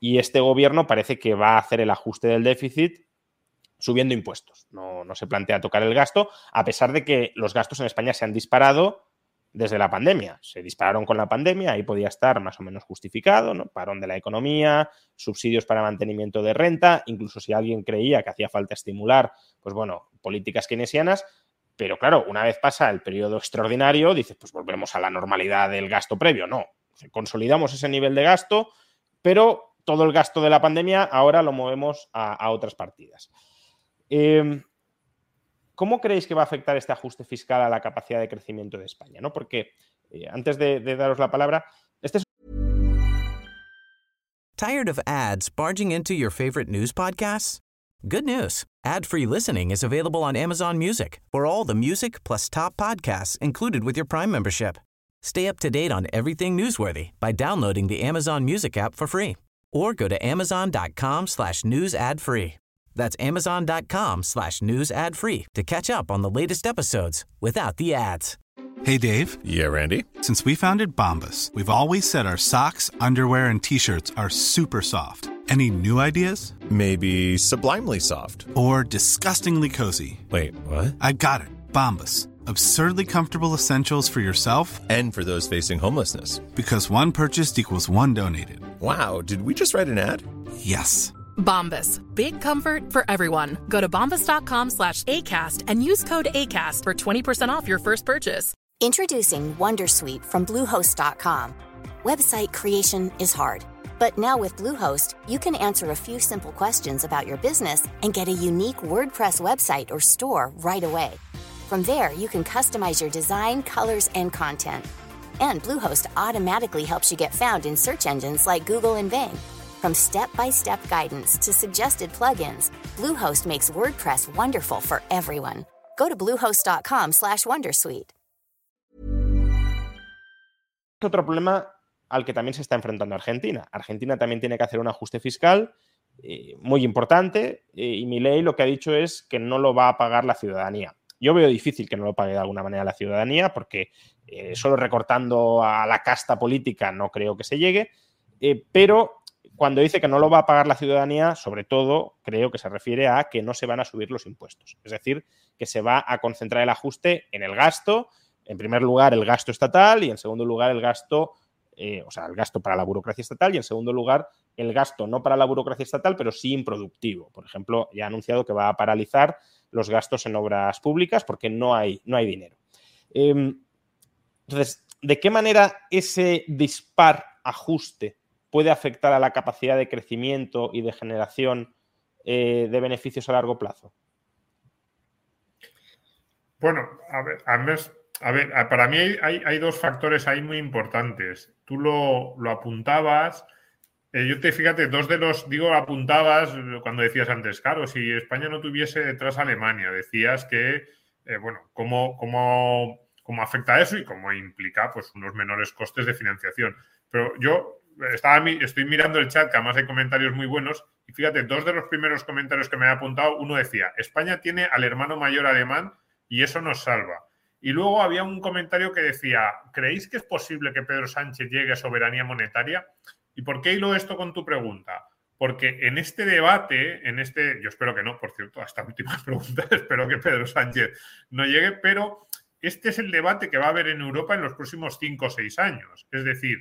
Y este gobierno parece que va a hacer el ajuste del déficit subiendo impuestos. No, se plantea tocar el gasto, a pesar de que los gastos en España se han disparado desde la pandemia. Se dispararon con la pandemia, ahí podía estar más o menos justificado, ¿no? Parón de la economía, subsidios para mantenimiento de renta, incluso si alguien creía que hacía falta estimular, pues bueno, políticas keynesianas. Pero claro, una vez pasa el periodo extraordinario, dices, pues volvemos a la normalidad del gasto previo. No, consolidamos ese nivel de gasto, pero todo el gasto de la pandemia ahora lo movemos a otras partidas. Em, ¿Cómo creéis que va a afectar este ajuste fiscal a la capacidad de crecimiento de España? ¿no? Porque eh, antes de, de daros la palabra, este es Tired of ads barging into your favorite news podcasts? Good news. Ad-free listening is available on Amazon Music. For all the music plus top podcasts included with your Prime membership. Stay up to date on everything newsworthy by downloading the Amazon Music app for free or go to amazon.com slash news ad free. That's amazon.com slash news ad free to catch up on the latest episodes without the ads. Hey, Dave. Yeah, Randy. Since we founded Bombus, we've always said our socks, underwear, and t shirts are super soft. Any new ideas? Maybe sublimely soft. Or disgustingly cozy. Wait, what? I got it. Bombus. Absurdly comfortable essentials for yourself and for those facing homelessness. Because one purchased equals one donated. Wow, did we just write an ad? Yes. Bombas. Big comfort for everyone. Go to bombas.com slash ACAST and use code ACAST for 20% off your first purchase. Introducing Wondersuite from Bluehost.com. Website creation is hard, but now with Bluehost, you can answer a few simple questions about your business and get a unique WordPress website or store right away. From there, you can customize your design, colors, and content. And Bluehost automatically helps you get found in search engines like Google and Bing. From step-by-step guidance to suggested plugins, Bluehost makes WordPress wonderful for everyone. Go to bluehost.com/wondersuite. Otro problema al que también se está enfrentando Argentina. Argentina también tiene que hacer un ajuste fiscal eh, muy importante eh, y mi ley lo que ha dicho es que no lo va a pagar la ciudadanía. Yo veo difícil que no lo pague de alguna manera la ciudadanía porque eh, solo recortando a la casta política no creo que se llegue, pero cuando dice que no lo va a pagar la ciudadanía, sobre todo creo que se refiere a que no se van a subir los impuestos. Es decir, que se va a concentrar el ajuste en el gasto En primer lugar, el gasto estatal y en segundo lugar, el gasto, eh, o sea, el gasto para la burocracia estatal y en segundo lugar, el gasto no para la burocracia estatal, pero sí improductivo. Por ejemplo, ya ha anunciado que va a paralizar los gastos en obras públicas porque no hay, no hay dinero. Em, entonces, ¿de qué manera ese dispar ajuste puede afectar a la capacidad de crecimiento y de generación eh, de beneficios a largo plazo? Bueno, a ver, a ver para mí hay, dos factores ahí muy importantes. Tú lo, apuntabas. Eh, yo te fíjate, dos de los, digo, apuntabas cuando decías antes, claro, si España no tuviese detrás a Alemania, decías que, eh, bueno, cómo, cómo, cómo afecta eso y cómo implica pues unos menores costes de financiación. Pero yo estaba, estoy mirando el chat, que además hay comentarios muy buenos, y fíjate, dos de los primeros comentarios que me ha apuntado, uno decía, España tiene al hermano mayor alemán y eso nos salva. Y luego había un comentario que decía, ¿creéis que es posible que Pedro Sánchez llegue a soberanía monetaria? ¿Y por qué hilo esto con tu pregunta? Porque en este debate, en este, yo espero que no, por cierto, hasta última pregunta, espero que Pedro Sánchez no llegue, pero este es el debate que va a haber en Europa en los próximos cinco o seis años. Es decir,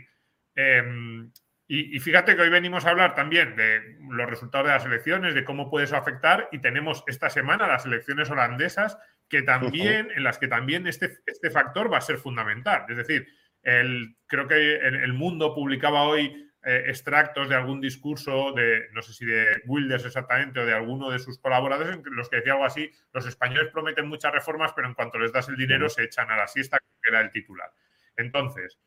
em, y, fíjate que hoy venimos a hablar también de los resultados de las elecciones, de cómo puede eso afectar, y tenemos esta semana las elecciones holandesas, que también, en las que también este, este factor va a ser fundamental. Es decir, el, creo que el, Mundo publicaba hoy eh, extractos de algún discurso de, no sé si de Wilders exactamente, o de alguno de sus colaboradores, en los que decía algo así, los españoles prometen muchas reformas, pero en cuanto les das el dinero se echan a la siesta, que era el titular. Entonces,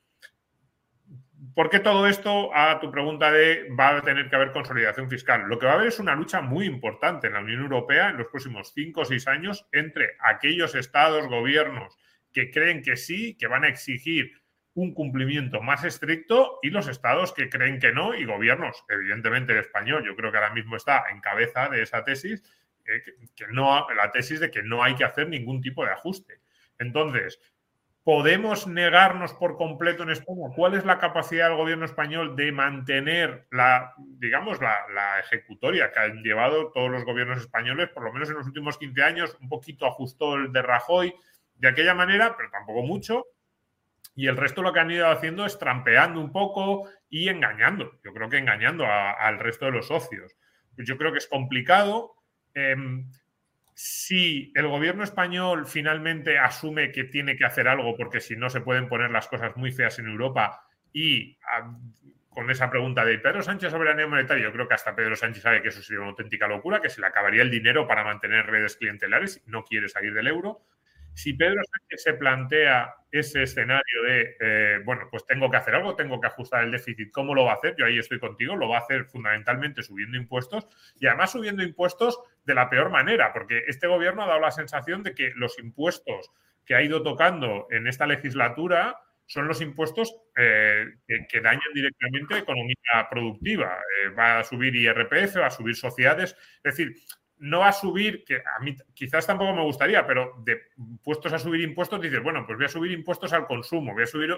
¿Por qué todo esto? A tu pregunta de va a tener que haber consolidación fiscal. Lo que va a haber es una lucha muy importante en la Unión Europea en los próximos cinco o seis años entre aquellos estados, gobiernos que creen que sí, que van a exigir un cumplimiento más estricto y los estados que creen que no y gobiernos, evidentemente el español, yo creo que ahora mismo está en cabeza de esa tesis, eh, que no, la tesis de que no hay que hacer ningún tipo de ajuste. Entonces, ¿Podemos negarnos por completo en España? ¿Cuál es la capacidad del gobierno español de mantener la, digamos, la, ejecutoria que han llevado todos los gobiernos españoles, por lo menos en los últimos 15 años? Un poquito ajustó el de Rajoy de aquella manera, pero tampoco mucho. Y el resto lo que han ido haciendo es trampeando un poco y engañando. Yo creo que engañando al resto de los socios. Yo creo que es complicado. Em, si el gobierno español finalmente asume que tiene que hacer algo, porque si no se pueden poner las cosas muy feas en Europa, y ah, con esa pregunta de Pedro Sánchez soberanía monetaria, yo creo que hasta Pedro Sánchez sabe que eso sería una auténtica locura, que se le acabaría el dinero para mantener redes clientelares no quiere salir del euro. Si Pedro Sánchez se plantea ese escenario de, eh, bueno, pues tengo que hacer algo, tengo que ajustar el déficit, ¿cómo lo va a hacer? Yo ahí estoy contigo, lo va a hacer fundamentalmente subiendo impuestos y además subiendo impuestos de la peor manera, porque este gobierno ha dado la sensación de que los impuestos que ha ido tocando en esta legislatura son los impuestos eh, que, dañan directamente la economía productiva. Eh, va a subir IRPF, va a subir sociedades. Es decir, no va a subir, que a mí quizás tampoco me gustaría, pero de puestos a subir impuestos, dices, bueno, pues voy a subir impuestos al consumo, voy a subir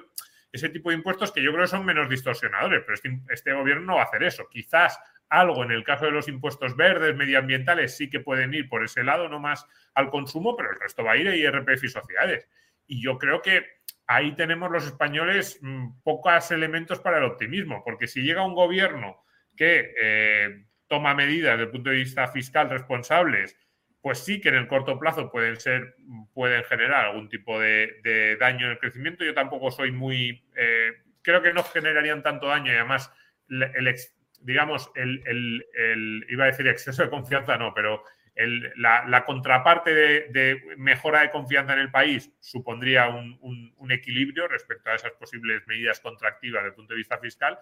ese tipo de impuestos que yo creo que son menos distorsionadores, pero este, gobierno no va a hacer eso. Quizás algo en el caso de los impuestos verdes, medioambientales, sí que pueden ir por ese lado, no más al consumo, pero el resto va a ir a IRPF y sociedades. Y yo creo que ahí tenemos los españoles mm, pocos elementos para el optimismo, porque si llega un gobierno que... Eh, toma medidas desde el punto de vista fiscal responsables, pues sí que en el corto plazo pueden ser, pueden generar algún tipo de, daño en el crecimiento. Yo tampoco soy muy, eh, creo que no generarían tanto daño y además el, digamos, el, iba a decir exceso de confianza, no, pero la, contraparte de, mejora de confianza en el país supondría un, un, equilibrio respecto a esas posibles medidas contractivas desde el punto de vista fiscal.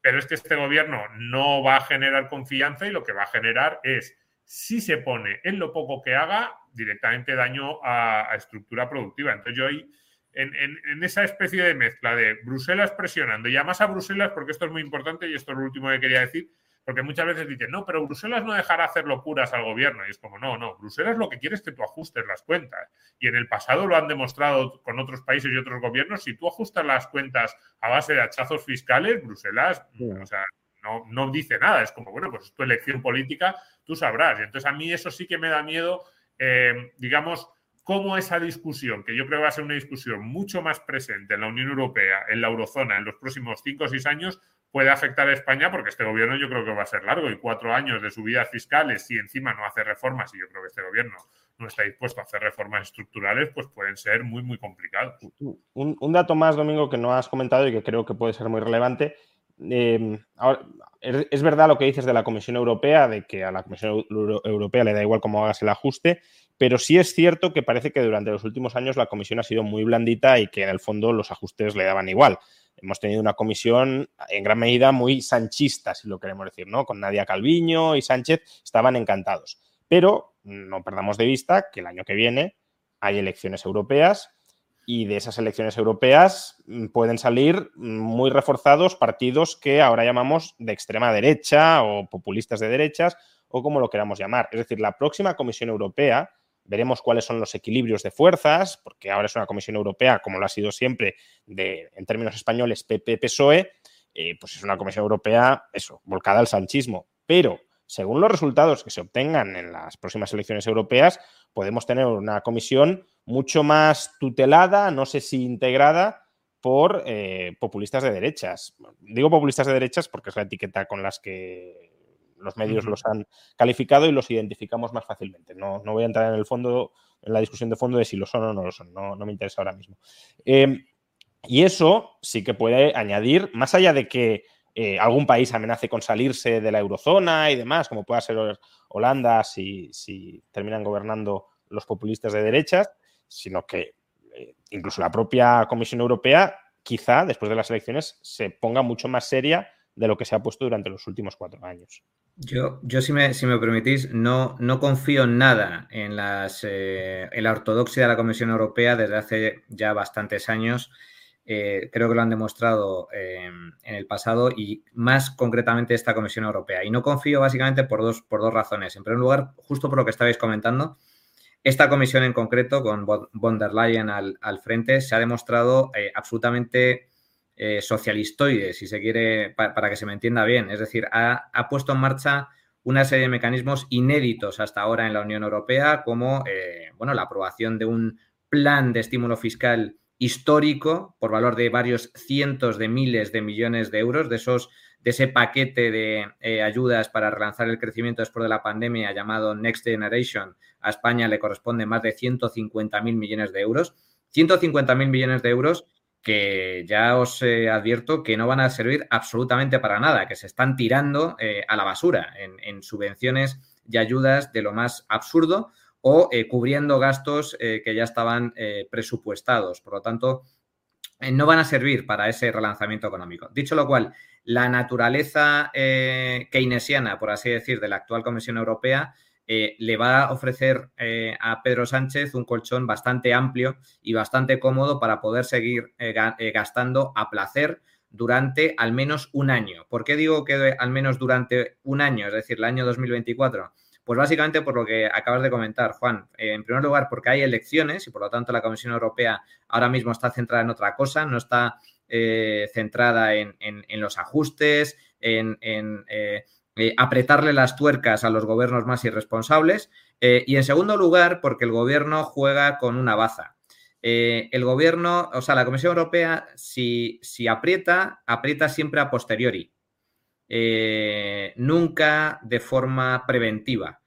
Pero es que este gobierno no va a generar confianza y lo que va a generar es, si se pone en lo poco que haga, directamente daño a, estructura productiva. Entonces yo ahí, en, en, esa especie de mezcla de Bruselas presionando, y además a Bruselas, porque esto es muy importante y esto es lo último que quería decir, porque muchas veces dicen, no, pero Bruselas no dejará hacer locuras al gobierno. Y es como, no, no, Bruselas lo que quiere es que tú ajustes las cuentas. Y en el pasado lo han demostrado con otros países y otros gobiernos. Si tú ajustas las cuentas a base de hachazos fiscales, Bruselas, o sea, no, no dice nada. Es como, bueno, pues es tu elección política, tú sabrás. Y entonces a mí eso sí que me da miedo, eh, digamos, cómo esa discusión, que yo creo que va a ser una discusión mucho más presente en la Unión Europea, en la eurozona, en los próximos cinco o seis años, puede afectar a España porque este gobierno yo creo que va a ser largo y cuatro años de subidas fiscales y encima no hace reformas y yo creo que este gobierno no está dispuesto a hacer reformas estructurales, pues pueden ser muy, muy complicados. Un, dato más, Domingo, que no has comentado y que creo que puede ser muy relevante. Em, es verdad lo que dices de la Comisión Europea, de que a la Comisión Europea le da igual cómo hagas el ajuste, pero sí es cierto que parece que durante los últimos años la Comisión ha sido muy blandita y que en el fondo los ajustes le daban igual hemos tenido una comisión en gran medida muy sanchista, si lo queremos decir, ¿no? Con Nadia Calviño y Sánchez estaban encantados. Pero no perdamos de vista que el año que viene hay elecciones europeas y de esas elecciones europeas mm, pueden salir muy reforzados partidos que ahora llamamos de extrema derecha o populistas de derechas o como lo queramos llamar. Es decir, la próxima Comisión Europea veremos cuáles son los equilibrios de fuerzas, porque ahora es una Comisión Europea, como lo ha sido siempre, de, en términos españoles, PP-PSOE, eh, pues es una Comisión Europea, eso, volcada al sanchismo. Pero, según los resultados que se obtengan en las próximas elecciones europeas, podemos tener una comisión mucho más tutelada, no sé si integrada, por eh, populistas de derechas. Digo populistas de derechas porque es la etiqueta con las que los medios los han calificado y los identificamos más fácilmente. No, voy a entrar en el fondo, en la discusión de fondo de si lo son o no lo son, no, me interesa ahora mismo. Em, y eso sí que puede añadir, más allá de que eh, algún país amenace con salirse de la eurozona y demás, como pueda ser Holanda si, si terminan gobernando los populistas de derechas, sino que eh, incluso la propia Comisión Europea quizá después de las elecciones se ponga mucho más seria de lo que se ha puesto durante los últimos cuatro años. Yo, yo si, me, si me permitís, no, no confío en nada en, las, eh, la ortodoxia de la Comisión Europea desde hace ya bastantes años. Eh, creo que lo han demostrado eh, en el pasado y más concretamente esta Comisión Europea. Y no confío básicamente por dos, por dos razones. En primer lugar, justo por lo que estabais comentando, esta comisión en concreto, con von der Leyen al, al frente, se ha demostrado absolutamente eh, socialistoide, si se quiere, para que se me entienda bien. Es decir, ha, puesto en marcha una serie de mecanismos inéditos hasta ahora en la Unión Europea, como eh, bueno, la aprobación de un plan de estímulo fiscal histórico por valor de varios cientos de miles de millones de euros, de esos de ese paquete de eh, ayudas para relanzar el crecimiento después de la pandemia llamado Next Generation, a España le corresponde más de 150.000 millones de euros. 150.000 millones de euros que ya os eh, advierto que no van a servir absolutamente para nada, que se están tirando eh, a la basura en, subvenciones y ayudas de lo más absurdo o eh, cubriendo gastos que ya estaban presupuestados. Por lo tanto, no van a servir para ese relanzamiento económico. Dicho lo cual, la naturaleza keynesiana, por así decir, de la actual Comisión Europea eh, le va a ofrecer eh, a Pedro Sánchez un colchón bastante amplio y bastante cómodo para poder seguir eh, gastando a placer durante al menos un año. ¿Por qué digo que al menos durante un año, es decir, el año 2024? Pues básicamente por lo que acabas de comentar, Juan. en primer lugar, porque hay elecciones y por lo tanto la Comisión Europea ahora mismo está centrada en otra cosa, no está centrada en, los ajustes, en, eh, apretarle las tuercas a los gobiernos más irresponsables. Eh, y en segundo lugar, porque el gobierno juega con una baza. Eh, el gobierno, o sea, la Comisión Europea, si, si aprieta, aprieta siempre a posteriori, nunca de forma preventiva.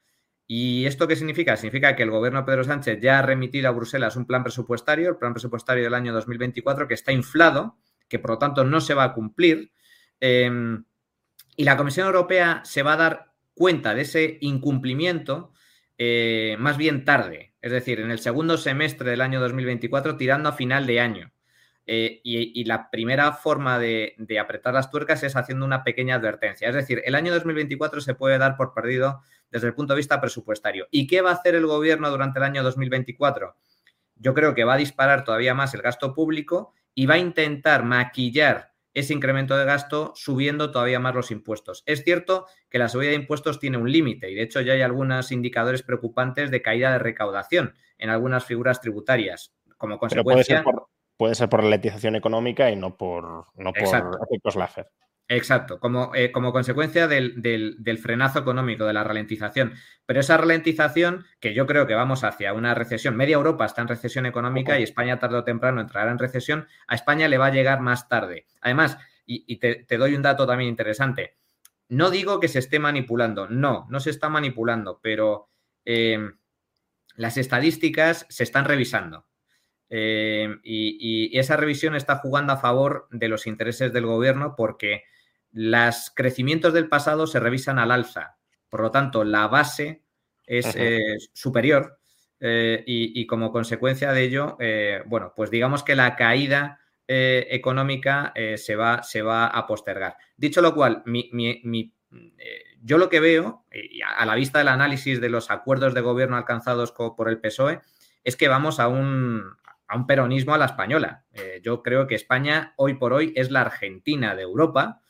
¿Y esto qué significa? Significa que el gobierno Pedro Sánchez ya ha remitido a Bruselas un plan presupuestario, el plan presupuestario del año 2024, que está inflado, que por lo tanto no se va a cumplir. Em, y la Comisión Europea se va a dar cuenta de ese incumplimiento eh, más bien tarde, es decir, en el segundo semestre del año 2024, tirando a final de año. Eh, y, la primera forma de, apretar las tuercas es haciendo una pequeña advertencia. Es decir, el año 2024 se puede dar por perdido desde el punto de vista presupuestario. ¿Y qué va a hacer el gobierno durante el año 2024? Yo creo que va a disparar todavía más el gasto público y va a intentar maquillar ese incremento de gasto subiendo todavía más los impuestos. Es cierto que la subida de impuestos tiene un límite y de hecho ya hay algunos indicadores preocupantes de caída de recaudación en algunas figuras tributarias como consecuencia. puede, ser por, la letización económica y no por, no por efectos láser. Exacto, como, eh, como consecuencia del, del, frenazo económico, de la ralentización. Pero esa ralentización, que yo creo que vamos hacia una recesión, media Europa está en recesión económica y España tarde o temprano entrará en recesión, a España le va a llegar más tarde. Además, y, te, doy un dato también interesante, no digo que se esté manipulando, no, no se está manipulando, pero eh, las estadísticas se están revisando. Eh, y, esa revisión está jugando a favor de los intereses del gobierno porque los crecimientos del pasado se revisan al alza. Por lo tanto, la base es eh, superior eh, y, como consecuencia de ello, eh, bueno, pues digamos que la caída económica se, va, se, va, a postergar. Dicho lo cual, yo lo que veo, a la vista del análisis de los acuerdos de gobierno alcanzados por el PSOE, es que vamos a un, a un peronismo a la española. yo creo que España hoy por hoy es la Argentina de Europa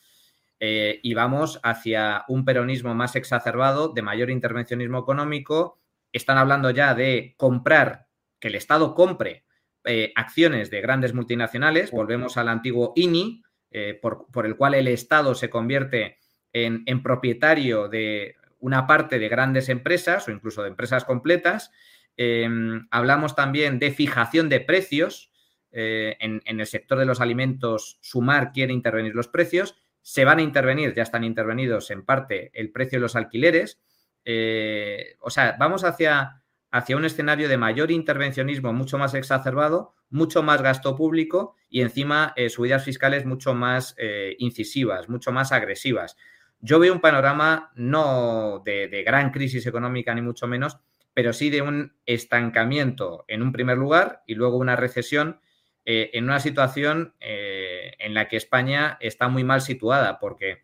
eh, y vamos hacia un peronismo más exacerbado, de mayor intervencionismo económico. Están hablando ya de comprar, que el Estado compre eh, acciones de grandes multinacionales. Volvemos al antiguo INI, eh, por, el cual el Estado se convierte en, propietario de una parte de grandes empresas o incluso de empresas completas. Em, hablamos también de fijación de precios. en, el sector de los alimentos, Sumar quiere intervenir los precios se van a intervenir, ya están intervenidos en parte el precio de los alquileres. Eh, o sea, vamos hacia, hacia un escenario de mayor intervencionismo mucho más exacerbado, mucho más gasto público y encima eh, subidas fiscales mucho más eh, incisivas, mucho más agresivas. Yo veo un panorama no de, de, gran crisis económica ni mucho menos, pero sí de un estancamiento en un primer lugar y luego una recesión en una situación en la que España está muy mal situada porque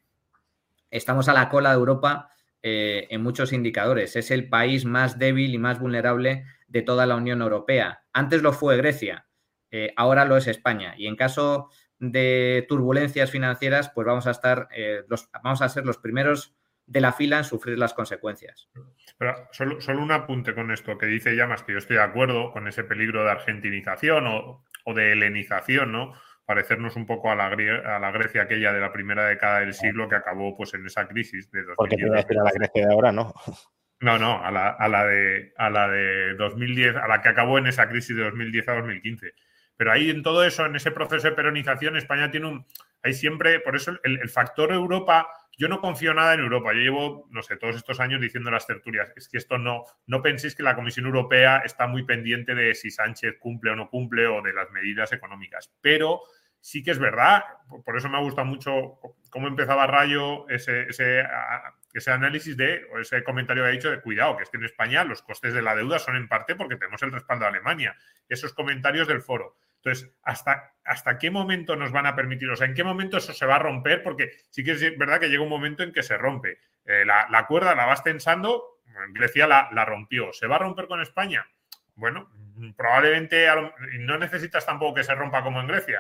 estamos a la cola de Europa eh, en muchos indicadores. Es el país más débil y más vulnerable de toda la Unión Europea. Antes lo fue Grecia, eh, ahora lo es España. Y en caso de turbulencias financieras, pues vamos a estar, eh, los, vamos a ser los primeros de la fila en sufrir las consecuencias. Solo, solo, un apunte con esto que dice Llamas, que yo estoy de acuerdo con ese peligro de argentinización o, o de helenización, ¿no? parecernos un poco a la, a la Grecia aquella de la primera década del siglo que acabó pues en esa crisis de 2010. Porque te a decir a la Grecia de ahora, ¿no? No, no, a la, a la, de, a la de 2010, a la que acabó en esa crisis de 2010 a 2015. Pero ahí en todo eso, en ese proceso de peronización, España tiene un... Hay siempre, por eso el, el factor Europa yo no confío nada en Europa. Yo llevo, no sé, todos estos años diciendo las tertulias. Es que esto no, no penséis que la Comisión Europea está muy pendiente de si Sánchez cumple o no cumple o de las medidas económicas. Pero sí que es verdad, por eso me ha gustado mucho cómo empezaba Rayo ese, ese, ese análisis de, o ese comentario que ha dicho de cuidado, que es que en España los costes de la deuda son en parte porque tenemos el respaldo de Alemania. Esos comentarios del foro. Entonces, ¿hasta, ¿hasta qué momento nos van a permitir? O sea, ¿en qué momento eso se va a romper? Porque sí que es verdad que llega un momento en que se rompe. Eh, la, cuerda la vas tensando, Grecia la, la rompió. ¿Se va a romper con España? Bueno, probablemente no necesitas tampoco que se rompa como en Grecia.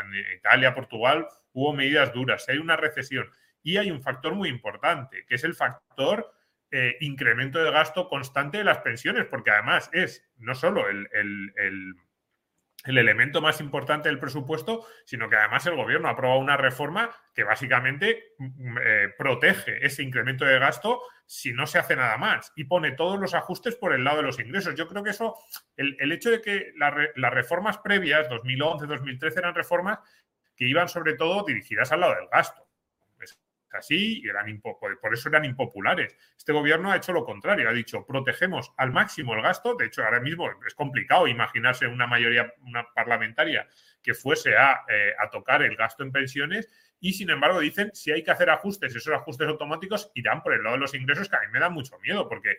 En Italia, Portugal hubo medidas duras. Hay una recesión. Y hay un factor muy importante, que es el factor eh, incremento de gasto constante de las pensiones, porque además es no solo el el elemento más importante del presupuesto, sino que además el gobierno ha aprobado una reforma que básicamente mm, eh, protege ese incremento de gasto si no se hace nada más y pone todos los ajustes por el lado de los ingresos. Yo creo que eso, el, hecho de que las reformas previas, 2011, 2013, eran reformas que iban sobre todo dirigidas al lado del gasto así y eran por eso eran impopulares. Este gobierno ha hecho lo contrario, ha dicho protegemos al máximo el gasto. De hecho, ahora mismo es complicado imaginarse una mayoría parlamentaria que fuese eh, a tocar el gasto en pensiones y sin embargo dicen si hay que hacer ajustes, esos ajustes automáticos irán por el lado de los ingresos que a mí me da mucho miedo porque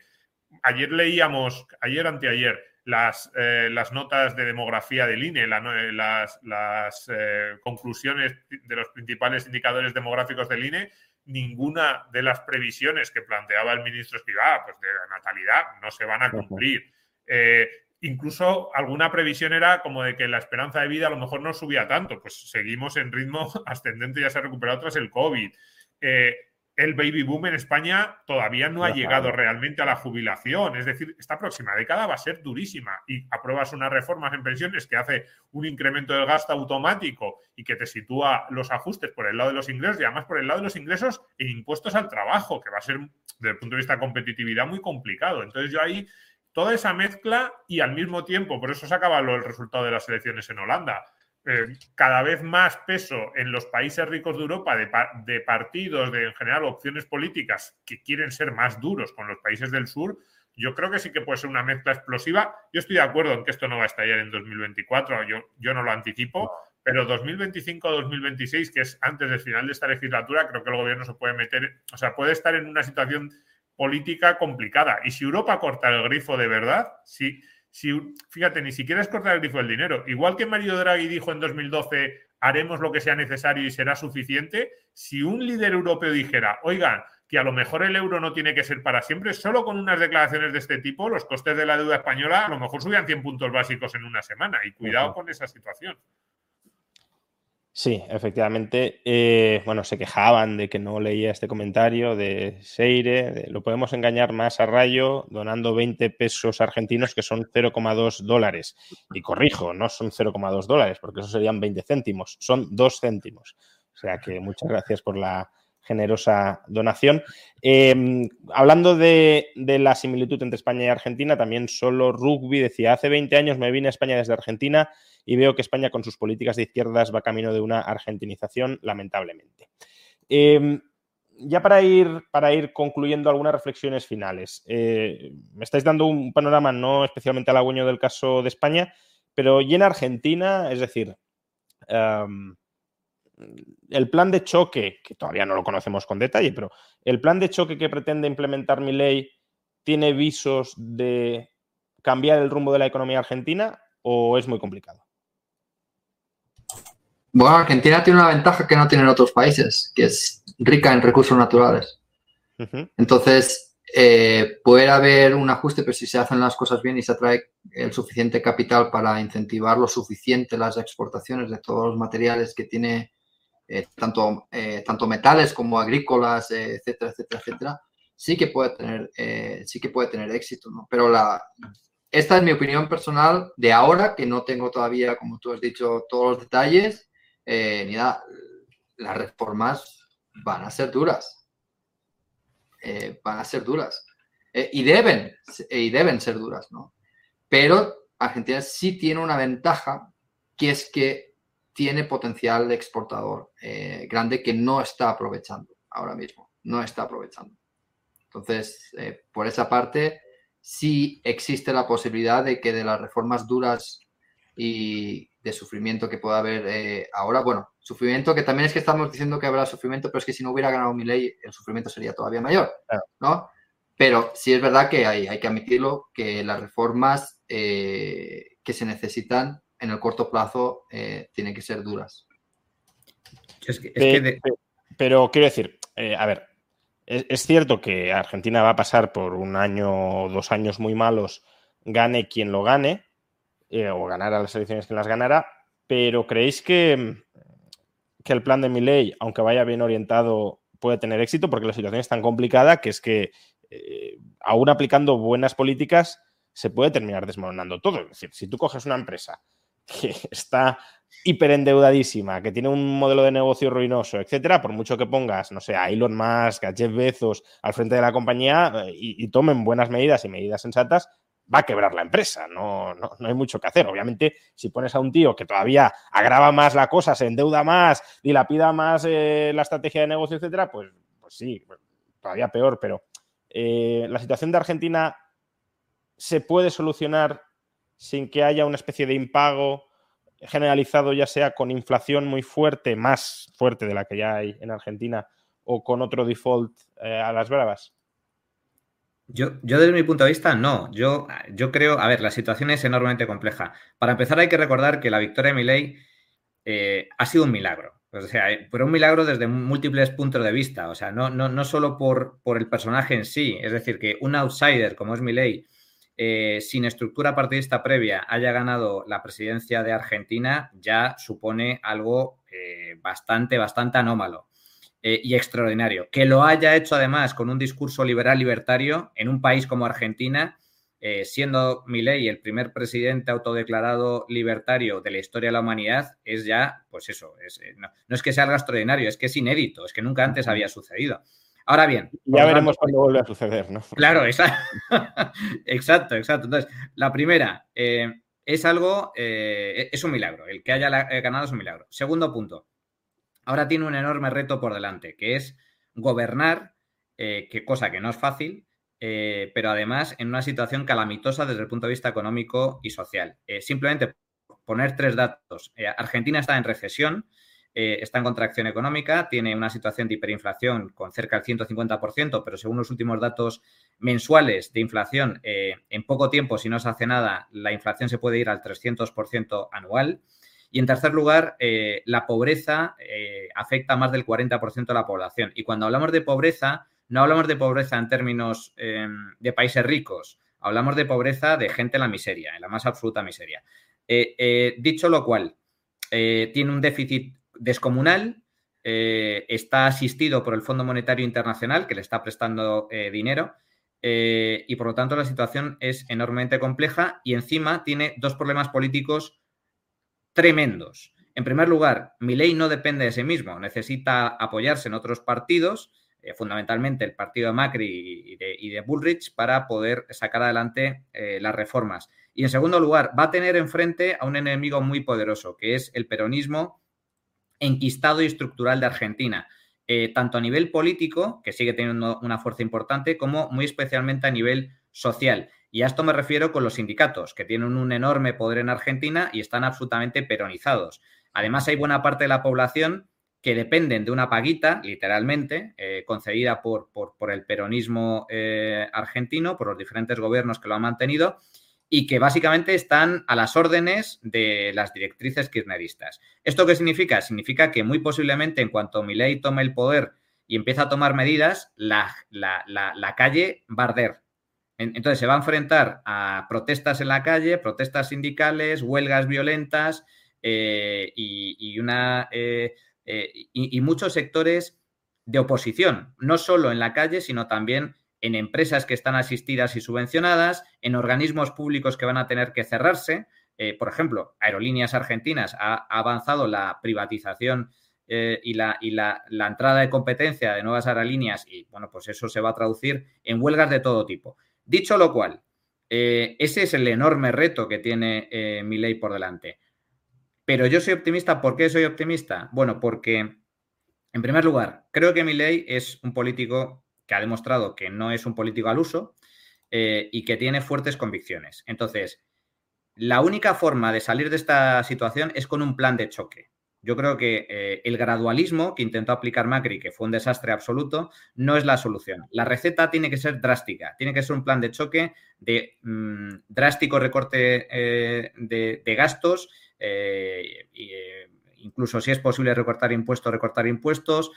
ayer leíamos, ayer anteayer, las, eh, las notas de demografía del INE, las, las eh, conclusiones de los principales indicadores demográficos del INE, ninguna de las previsiones que planteaba el ministro Escrivá, pues de la natalidad, no se van a cumplir. Eh, incluso alguna previsión era como de que la esperanza de vida a lo mejor no subía tanto, pues seguimos en ritmo ascendente, ya se ha recuperado tras el COVID. El baby boom en España todavía no ha llegado realmente a la jubilación. Es decir, esta próxima década va a ser durísima y apruebas unas reformas en pensiones que hace un incremento del gasto automático y que te sitúa los ajustes por el lado de los ingresos y además por el lado de los ingresos en impuestos al trabajo, que va a ser desde el punto de vista de competitividad muy complicado. Entonces yo ahí toda esa mezcla y al mismo tiempo, por eso se acaba el resultado de las elecciones en Holanda eh, cada vez más peso en los países ricos de Europa de, partidos, de en general opciones políticas que quieren ser más duros con los países del sur, yo creo que sí que puede ser una mezcla explosiva. Yo estoy de acuerdo en que esto no va a estallar en 2024, yo, yo no lo anticipo, pero 2025-2026, que es antes del final de esta legislatura, creo que el gobierno se puede meter, o sea, puede estar en una situación política complicada. Y si Europa corta el grifo de verdad, si si, fíjate, ni siquiera es cortar el grifo del dinero. Igual que Mario Draghi dijo en 2012, haremos lo que sea necesario y será suficiente, si un líder europeo dijera, oigan, que a lo mejor el euro no tiene que ser para siempre, solo con unas declaraciones de este tipo, los costes de la deuda española a lo mejor subían 100 puntos básicos en una semana. Y cuidado con esa situación. Sí, efectivamente. Eh, bueno, se quejaban de que no leía este comentario de Seire. lo podemos engañar más a rayo donando 20 pesos argentinos que son 0,2 dólares. Y corrijo, no son 0,2 dólares, porque eso serían 20 céntimos, son 2 céntimos. O sea que muchas gracias por la generosa donación. Em, hablando de, la similitud entre España y Argentina, también solo rugby decía, hace 20 años me vine a España desde Argentina y veo que España con sus políticas de izquierdas va camino de una argentinización, lamentablemente. Em, ya para ir, para ir concluyendo algunas reflexiones finales, eh, me estáis dando un panorama no especialmente halagüeño del caso de España, pero y en Argentina, es decir, em, el plan de choque, que todavía no lo conocemos con detalle, pero el plan de choque que pretende implementar mi ley tiene visos de cambiar el rumbo de la economía argentina o es muy complicado? Bueno, Argentina tiene una ventaja que no tienen otros países, que es rica en recursos naturales. Entonces, eh, puede haber un ajuste, pero si se hacen las cosas bien y se atrae el suficiente capital para incentivar lo suficiente las exportaciones de todos los materiales que tiene, eh, tanto, eh, tanto metales como agrícolas, etcétera, etcétera, etcétera, sí que puede tener, sí que puede tener éxito, ¿no? Pero la, esta es mi opinión personal de ahora, que no tengo todavía, como tú has dicho, todos los detalles eh, nada, las reformas van a ser duras. Eh, van a ser duras. Eh, y, deben, y deben ser duras, ¿no? Pero Argentina sí tiene una ventaja, que es que tiene potencial de exportador grande que no está aprovechando ahora mismo. No está aprovechando. Entonces, por esa parte, sí existe la posibilidad de que de las reformas duras y de sufrimiento que pueda haber eh, ahora. Bueno, sufrimiento que también es que estamos diciendo que habrá sufrimiento, pero es que si no hubiera ganado mi ley, el sufrimiento sería todavía mayor, ¿no? Pero sí es verdad que hay, hay que admitirlo, que las reformas eh, que se necesitan en el corto plazo eh, tienen que ser duras. Pero quiero decir, a ver, es, es, cierto que Argentina va a pasar por un año o dos años muy malos, gane quien lo gane, eh, o ganar a las elecciones que las ganara, pero ¿creéis que, que el plan de mi ley, aunque vaya bien orientado, puede tener éxito? Porque la situación es tan complicada que es que, eh, aún aplicando buenas políticas, se puede terminar desmoronando todo. Es decir, si tú coges una empresa que está hiperendeudadísima, que tiene un modelo de negocio ruinoso, etcétera, por mucho que pongas, no sé, a Elon Musk, a Jeff Bezos al frente de la compañía eh, y tomen buenas medidas y medidas sensatas, va a quebrar la empresa, no, no, hay mucho que hacer. Obviamente, si pones a un tío que todavía agrava más la cosa, se endeuda más, dilapida más eh, la estrategia de negocio, etcétera, pues, pues sí, todavía peor, pero eh, la situación de Argentina se puede solucionar sin que haya una especie de impago generalizado, ya sea con inflación muy fuerte, más fuerte de la que ya hay en Argentina, o con otro default eh, a las bravas. Yo, yo, desde mi punto de vista, no. Yo, yo creo, a ver, la situación es enormemente compleja. Para empezar, hay que recordar que la victoria de Milei eh, ha sido un milagro. O sea, eh, pero un milagro desde múltiples puntos de vista. O sea, no, no, no solo por, por el personaje en sí. Es decir, que un outsider como es Milei, eh, sin estructura partidista previa, haya ganado la presidencia de Argentina, ya supone algo bastante, bastante anómalo. eh, y extraordinario. Que lo haya hecho además con un discurso liberal libertario en un país como Argentina, eh, siendo Milei el primer presidente autodeclarado libertario de la historia de la humanidad, es ya, pues eso, eh, no, es que sea algo extraordinario, es que es inédito, es que nunca antes había sucedido. Ahora bien. Ya veremos cuándo vuelve a suceder, ¿no? Claro, exacto, exacto. Entonces, la primera, es algo, es un milagro. El que haya ganado es un milagro. Segundo punto, ahora tiene un enorme reto por delante, que es gobernar, eh, que cosa que no es fácil, eh, pero además en una situación calamitosa desde el punto de vista económico y social. Eh, simplemente poner tres datos. Argentina está en recesión, está en contracción económica, tiene una situación de hiperinflación con cerca del 150%, pero según los últimos datos mensuales de inflación, en poco tiempo, si no se hace nada, la inflación se puede ir al 300% anual. Y en tercer lugar, eh, la pobreza eh, afecta a más del 40% de la población. Y cuando hablamos de pobreza, no hablamos de pobreza en términos em, de países ricos, hablamos de pobreza de gente en la miseria, en la más absoluta miseria. Eh, dicho lo cual, tiene un déficit descomunal, está asistido por el Fondo Monetario Internacional, que le está prestando dinero, y por lo tanto la situación es enormemente compleja y encima tiene dos problemas políticos tremendos. En primer lugar, Milei no depende de sí mismo, necesita apoyarse en otros partidos, eh, fundamentalmente el partido de Macri y de, Bullrich, para poder sacar adelante eh, las reformas. Y en segundo lugar, va a tener enfrente a un enemigo muy poderoso, que es el peronismo enquistado y estructural de Argentina, eh, tanto a nivel político, que sigue teniendo una fuerza importante, como muy especialmente a nivel social. Y a esto me refiero con los sindicatos, que tienen un enorme poder en Argentina y están absolutamente peronizados. Además, hay buena parte de la población que dependen de una paguita, literalmente, eh, concedida por, por, el peronismo eh, argentino, por los diferentes gobiernos que lo han mantenido, y que básicamente están a las órdenes de las directrices kirchneristas. ¿Esto qué significa? Significa que muy posiblemente en cuanto Milei tome el poder y empieza a tomar medidas, la, la, la calle va a arder entonces se va a enfrentar a protestas en la calle, protestas sindicales, huelgas violentas eh, y, una, eh, eh, y, muchos sectores de oposición, no solo en la calle, sino también en empresas que están asistidas y subvencionadas, en organismos públicos que van a tener que cerrarse. por ejemplo, Aerolíneas Argentinas ha, avanzado la privatización y, la, y la, la, entrada de competencia de nuevas aerolíneas y bueno, pues eso se va a traducir en huelgas de todo tipo. Dicho lo cual, eh, ese es el enorme reto que tiene eh, mi ley por delante. Pero yo soy optimista. ¿Por qué soy optimista? Bueno, porque, en primer lugar, creo que mi ley es un político ha demostrado que no es un político al uso eh, y que tiene fuertes convicciones. Entonces, la única forma de salir de esta situación es con un plan de choque. Yo creo que eh, el gradualismo que intentó aplicar Macri, que fue un desastre absoluto, no es la solución. La receta tiene que ser drástica, tiene que ser un plan de choque de mm, drástico recorte eh, de, gastos, eh, incluso si es posible recortar impuestos, recortar impuestos,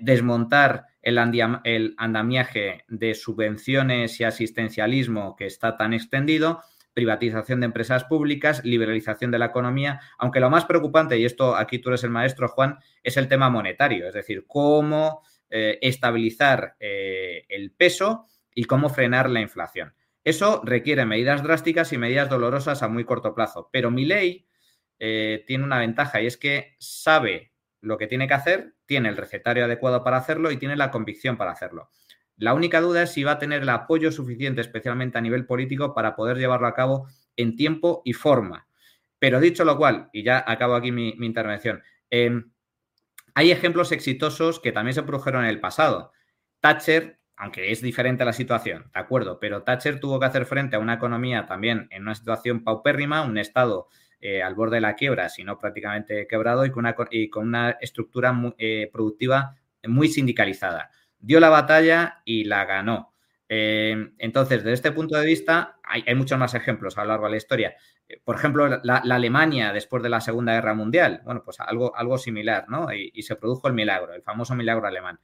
desmontar el, el andamiaje de subvenciones y asistencialismo que está tan extendido privatización de empresas públicas, liberalización de la economía, aunque lo más preocupante, y esto aquí tú eres el maestro, Juan, es el tema monetario, es decir, cómo eh, estabilizar eh, el peso y cómo frenar la inflación. Eso requiere medidas drásticas y medidas dolorosas a muy corto plazo, pero mi ley eh, tiene una ventaja y es que sabe lo que tiene que hacer, tiene el recetario adecuado para hacerlo y tiene la convicción para hacerlo. La única duda es si va a tener el apoyo suficiente, especialmente a nivel político, para poder llevarlo a cabo en tiempo y forma. Pero dicho lo cual, y ya acabo aquí mi, intervención, em, hay ejemplos exitosos que también se produjeron en el pasado. Thatcher, aunque es diferente la situación, de acuerdo, pero Thatcher tuvo que hacer frente a una economía también en una situación paupérrima, un Estado eh, al borde de la quiebra, si no prácticamente quebrado, y con una, estructura eh, productiva muy sindicalizada dio la batalla y la ganó. Eh, entonces, desde este punto de vista, hay, muchos más ejemplos a lo largo de la historia. Por ejemplo, la, Alemania después de la Segunda Guerra Mundial, bueno, pues algo similar, ¿no? Y, se produjo el milagro, el famoso milagro alemán.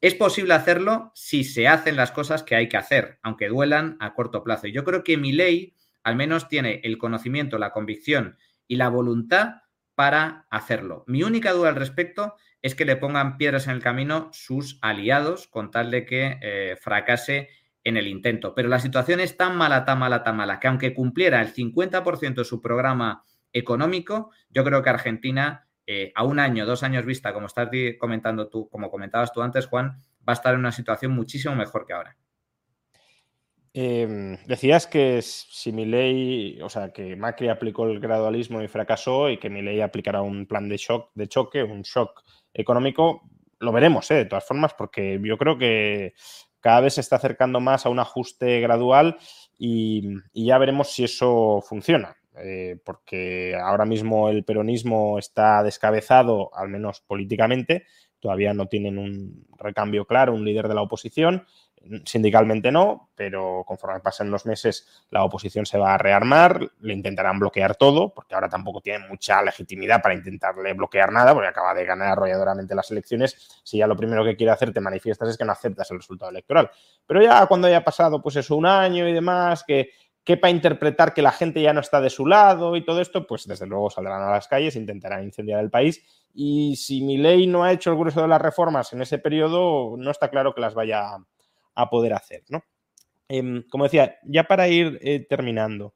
Es posible hacerlo si se hacen las cosas que hay que hacer, aunque duelan a corto plazo. Y yo creo que mi ley al menos tiene el conocimiento, la convicción y la voluntad para hacerlo. Mi única duda al respecto es que le pongan piedras en el camino sus aliados con tal de que eh, fracase en el intento. Pero la situación es tan mala, tan mala, tan mala, que aunque cumpliera el 50% de su programa económico, yo creo que Argentina, eh, a un año, dos años vista, como estás comentando tú, como comentabas tú antes, Juan, va a estar en una situación muchísimo mejor que ahora. Em, decías que si ley, o sea, que Macri aplicó el gradualismo y fracasó y que ley aplicará un plan de shock, de choque, un shock económico, lo veremos, ¿eh? de todas formas, porque yo creo que cada vez se está acercando más a un ajuste gradual y, ya veremos si eso funciona. Eh, porque ahora mismo el peronismo está descabezado, al menos políticamente, todavía no tienen un recambio claro, un líder de la oposición, Sindicalmente no, pero conforme pasen los meses la oposición se va a rearmar, le intentarán bloquear todo, porque ahora tampoco tienen mucha legitimidad para intentarle bloquear nada, porque acaba de ganar arrolladoramente las elecciones. Si ya lo primero que quiere hacer te manifiestas es que no aceptas el resultado electoral. Pero ya cuando haya pasado pues eso un año y demás, que quepa interpretar que la gente ya no está de su lado y todo esto, pues desde luego saldrán a las calles, intentarán incendiar el país. Y si mi ley no ha hecho el grueso de las reformas en ese periodo, no está claro que las vaya a poder hacer, ¿no? Em, como decía, ya para ir eh, terminando,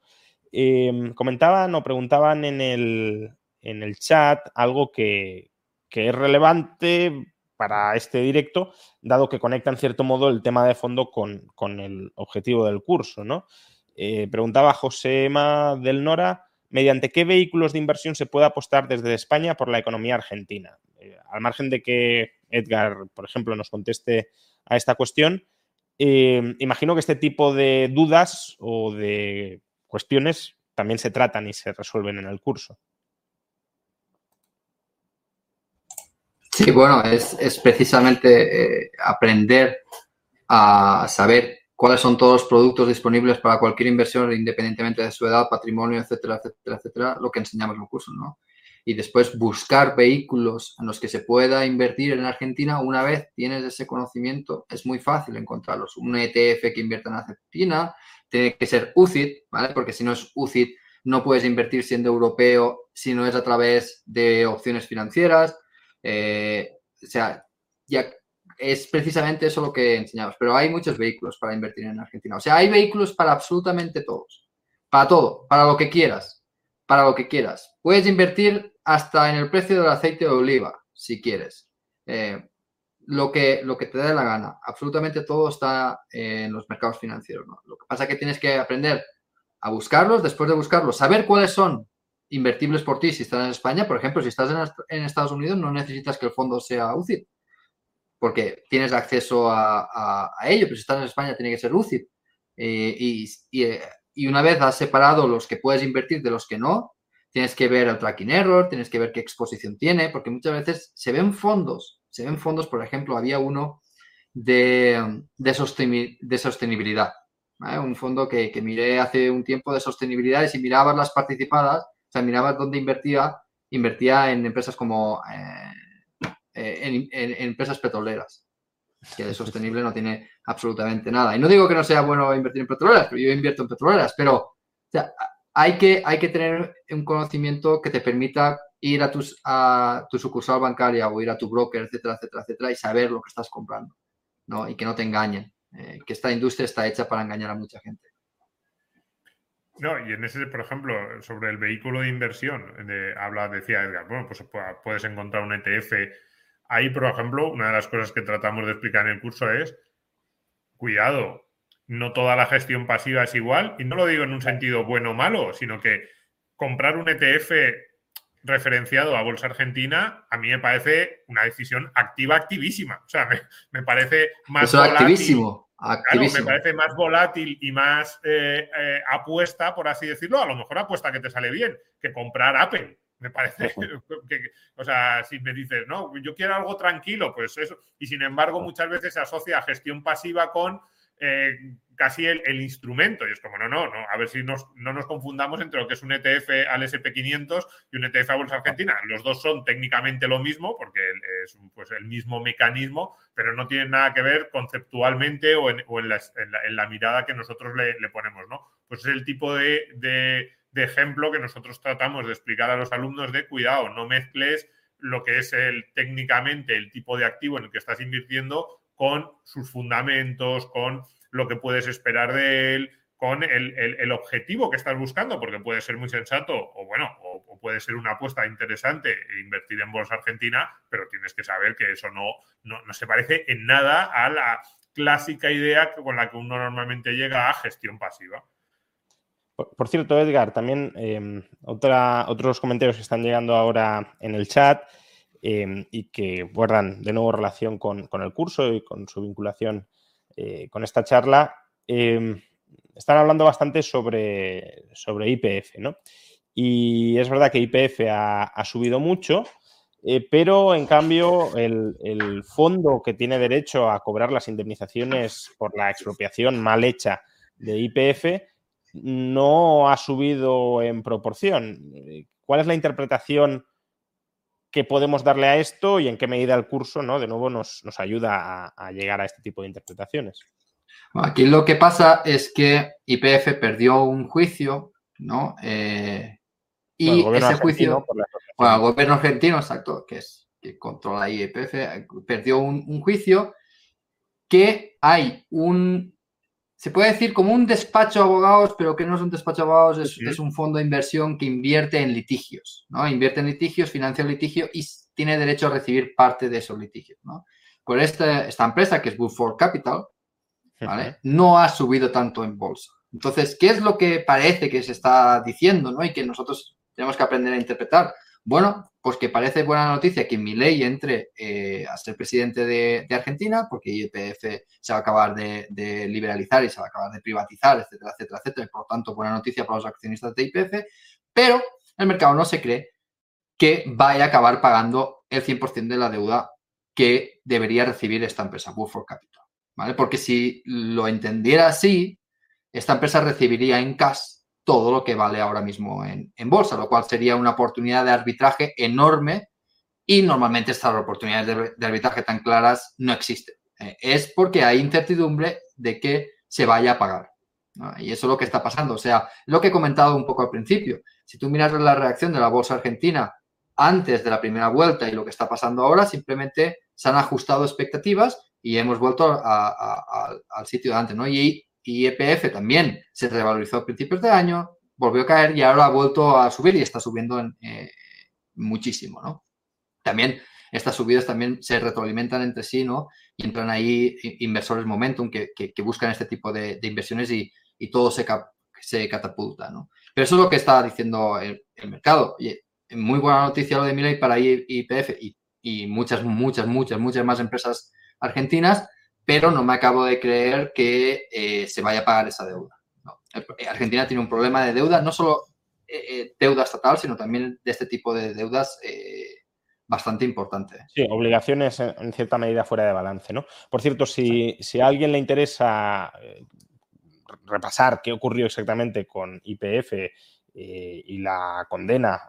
em, comentaban o preguntaban en el, en el chat algo que, es relevante para este directo, dado que conecta en cierto modo el tema de fondo con, el objetivo del curso, ¿no? Eh, preguntaba José Emma del Nora, ¿mediante qué vehículos de inversión se puede apostar desde España por la economía argentina? Eh, al margen de que Edgar, por ejemplo, nos conteste a esta cuestión, eh, imagino que este tipo de dudas o de cuestiones también se tratan y se resuelven en el curso. Sí, bueno, es, precisamente eh, aprender a saber cuáles son todos los productos disponibles para cualquier inversión, independientemente de su edad, patrimonio, etcétera, etcétera, etcétera, lo que enseñamos en el curso, ¿no? Y después buscar vehículos en los que se pueda invertir en Argentina, una vez tienes ese conocimiento, es muy fácil encontrarlos. Un ETF que invierta en Argentina tiene que ser UCIT, ¿vale? Porque si no es UCIT, no puedes invertir siendo europeo si no es a través de opciones financieras. Eh, o sea, ya es precisamente eso lo que enseñamos. Pero hay muchos vehículos para invertir en Argentina. O sea, hay vehículos para absolutamente todos. Para todo, para lo que quieras para lo que quieras. Puedes invertir hasta en el precio del aceite de oliva, si quieres. Eh, lo, que, lo que te dé la gana. Absolutamente todo está en los mercados financieros. Lo que pasa es que tienes que aprender a buscarlos, después de buscarlos, saber cuáles son invertibles por ti si estás en España. Por ejemplo, si estás en, Estados Unidos, no necesitas que el fondo sea UCIT, porque tienes acceso a, ello, pero si estás en España tiene que ser UCIT. Eh, y, eh, y una vez has separado los que puedes invertir de los que no, tienes que ver el tracking error, tienes que ver qué exposición tiene, porque muchas veces se ven fondos, se ven fondos, por ejemplo, había uno de, de, sostenibilidad, un fondo que, miré hace un tiempo de sostenibilidad y si mirabas las participadas, o sea, mirabas dónde invertía, invertía en empresas como eh, eh, en empresas petroleras que de sostenible no tiene absolutamente nada. Y no digo que no sea bueno invertir en petroleras, pero yo invierto en petroleras, pero hay, que, hay que tener un conocimiento que te permita ir a, tus, a tu sucursal bancaria o ir a tu broker, etcétera, etcétera, etcétera, y saber lo que estás comprando, ¿no? Y que no te engañen, eh, que esta industria está hecha para engañar a mucha gente. No, y en ese, por ejemplo, sobre el vehículo de inversión, de, habla, decía Edgar, bueno, pues puedes encontrar un ETF Ahí, por ejemplo, una de las cosas que tratamos de explicar en el curso es, cuidado, no toda la gestión pasiva es igual, y no lo digo en un sentido bueno o malo, sino que comprar un ETF referenciado a Bolsa Argentina, a mí me parece una decisión activa, activísima. O sea, me, parece más volátil. Activísimo, activísimo. me parece más volátil y más eh, eh, apuesta, por así decirlo. A lo mejor apuesta que te sale bien, que comprar Apple. Me parece que, o sea, si me dices, no, yo quiero algo tranquilo, pues eso. Y sin embargo, muchas veces se asocia a gestión pasiva con eh, casi el, instrumento. Y es como, no, no, no, a ver si no nos confundamos entre lo que es un ETF al SP500 y un ETF a Bolsa Argentina. Los dos son técnicamente lo mismo, porque es pues, el mismo mecanismo, pero no tienen nada que ver conceptualmente o en, la, mirada que nosotros le, ponemos, ¿no? Pues es el tipo de de ejemplo que nosotros tratamos de explicar a los alumnos de cuidado, no mezcles lo que es el técnicamente el tipo de activo en el que estás invirtiendo con sus fundamentos, con lo que puedes esperar de él, con el, objetivo que estás buscando, porque puede ser muy sensato o bueno, o, puede ser una apuesta interesante e invertir en bolsa argentina, pero tienes que saber que eso no, no, se parece en nada a la clásica idea con la que uno normalmente llega a gestión pasiva. Por, cierto, Edgar, también em, otra, otros comentarios que están llegando ahora en el chat em, y que guardan de nuevo relación con, el curso y con su vinculación eh, con esta charla. Em, están hablando bastante sobre, sobre IPF, ¿no? Y es verdad que IPF ha, subido mucho, eh, pero en cambio el, fondo que tiene derecho a cobrar las indemnizaciones por la expropiación mal hecha de IPF no ha subido en proporción. ¿Cuál es la interpretación que podemos darle a esto y en qué medida el curso, ¿no? De nuevo, nos, ayuda a llegar a este tipo de interpretaciones. Aquí lo que pasa es que IPF perdió un juicio, ¿no? Eh, y ese juicio, bueno, el gobierno argentino, exacto, que es que controla IPF, perdió un, juicio que hay un, se puede decir como un despacho de abogados, pero que no es un despacho de abogados, es, es, un fondo de inversión que invierte en litigios, ¿no? Invierte en litigios, financia el litigio y tiene derecho a recibir parte de esos litigios, ¿no? Por esta, esta empresa, que es Buford Capital, no ha subido tanto en bolsa. Entonces, ¿qué es lo que parece que se está diciendo ¿no? y que nosotros tenemos que aprender a interpretar? Bueno, pues que parece buena noticia que ley entre eh, a ser presidente de, Argentina, porque IPF se va a acabar de, liberalizar y se va a acabar de privatizar, etcétera, etcétera, etcétera. por lo tanto, buena noticia para los accionistas de IPF, pero el mercado no se cree que vaya a acabar pagando el 100% de la deuda que debería recibir esta empresa, Buford Capital. Porque si lo entendiera así, esta empresa recibiría en cash todo lo que vale ahora mismo en, bolsa, lo cual sería una oportunidad de arbitraje enorme y normalmente estas oportunidades de, arbitraje tan claras no existen. Eh, es porque hay incertidumbre de que se vaya a pagar. Y eso es lo que está pasando. O sea, lo que he comentado un poco al principio. Si tú miras la reacción de la bolsa argentina antes de la primera vuelta y lo que está pasando ahora, simplemente se han ajustado expectativas y hemos vuelto al sitio de antes, ¿no? Y, y EPF también se revalorizó a principios de año, volvió a caer y ahora ha vuelto a subir y está subiendo eh, muchísimo, ¿no? También estas subidas también se retroalimentan entre sí, ¿no? Y entran ahí inversores momentum que, buscan este tipo de, inversiones y, todo se, se catapulta, ¿no? Pero eso es lo que está diciendo el, mercado. Y muy buena noticia lo de Miley para IPF y, y muchas, muchas, muchas, muchas más empresas argentinas, pero no me acabo de creer que eh, se vaya a pagar esa deuda. Eh, Argentina tiene un problema de deuda, no solo eh, deuda estatal, sino también de este tipo de deudas bastante importante. Sí, obligaciones en cierta medida fuera de balance, ¿no? Por cierto, si, a alguien le interesa repasar qué ocurrió exactamente con IPF y la condena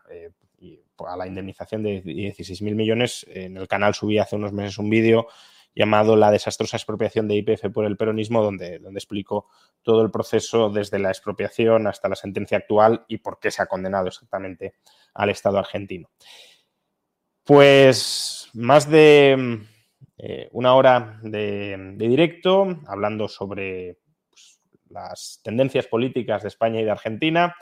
a la indemnización de 16.000 millones, en el canal subí hace unos meses un vídeo llamado La desastrosa expropiación de IPF por el peronismo, donde, donde explico todo el proceso desde la expropiación hasta la sentencia actual y por qué se ha condenado exactamente al Estado argentino. Pues más de eh, una hora de, directo hablando sobre pues, las tendencias políticas de España y de Argentina.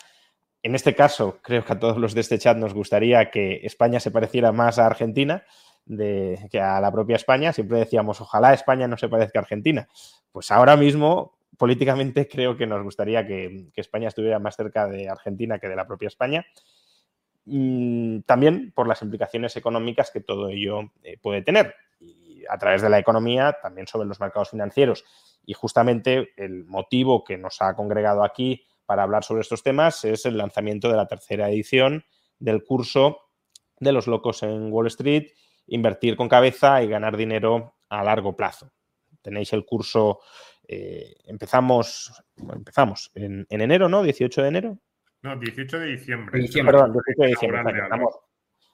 En este caso, creo que a todos los de este chat nos gustaría que España se pareciera más a Argentina, de, que a la propia España. Siempre decíamos, ojalá España no se parezca a Argentina. Pues ahora mismo, políticamente, creo que nos gustaría que, España estuviera más cerca de Argentina que de la propia España. Mm, también por las implicaciones económicas que todo ello eh, puede tener. A través de la economía, también sobre los mercados financieros. Y justamente el motivo que nos ha congregado aquí para hablar sobre estos temas es el lanzamiento de la tercera edición del curso de los locos en Wall Street invertir con cabeza y ganar dinero a largo plazo. Tenéis el curso, eh, empezamos, empezamos en, enero, ¿no? 18 de enero. No, 18 de diciembre. Perdón, 18 de diciembre.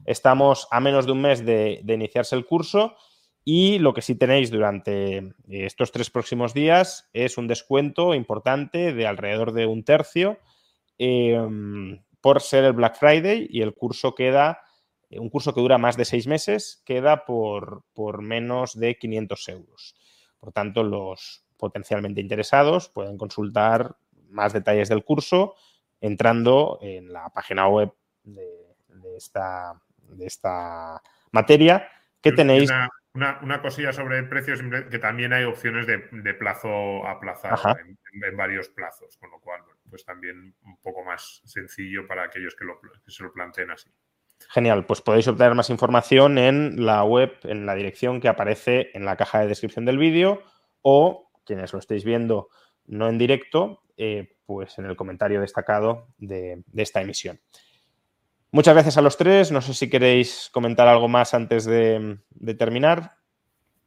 Estamos, a menos de un mes de, iniciarse el curso y lo que sí tenéis durante estos tres próximos días es un descuento importante de alrededor de un tercio em, por ser el Black Friday y el curso queda, un curso que dura más de seis meses, queda por, por menos de 500 euros. Por tanto, los potencialmente interesados pueden consultar más detalles del curso entrando en la página web de, esta, de esta materia que tenéis. Una, cosilla sobre precios, que también hay opciones de, plazo aplazado en, en, varios plazos, con lo cual, pues también un poco más sencillo para aquellos que, lo, que se lo planteen así. Genial, pues podéis obtener más información en la web, en la dirección que aparece en la caja de descripción del vídeo o quienes lo estéis viendo no en directo, eh, pues en el comentario destacado de, esta emisión. Muchas gracias a los tres. No sé si queréis comentar algo más antes de, terminar.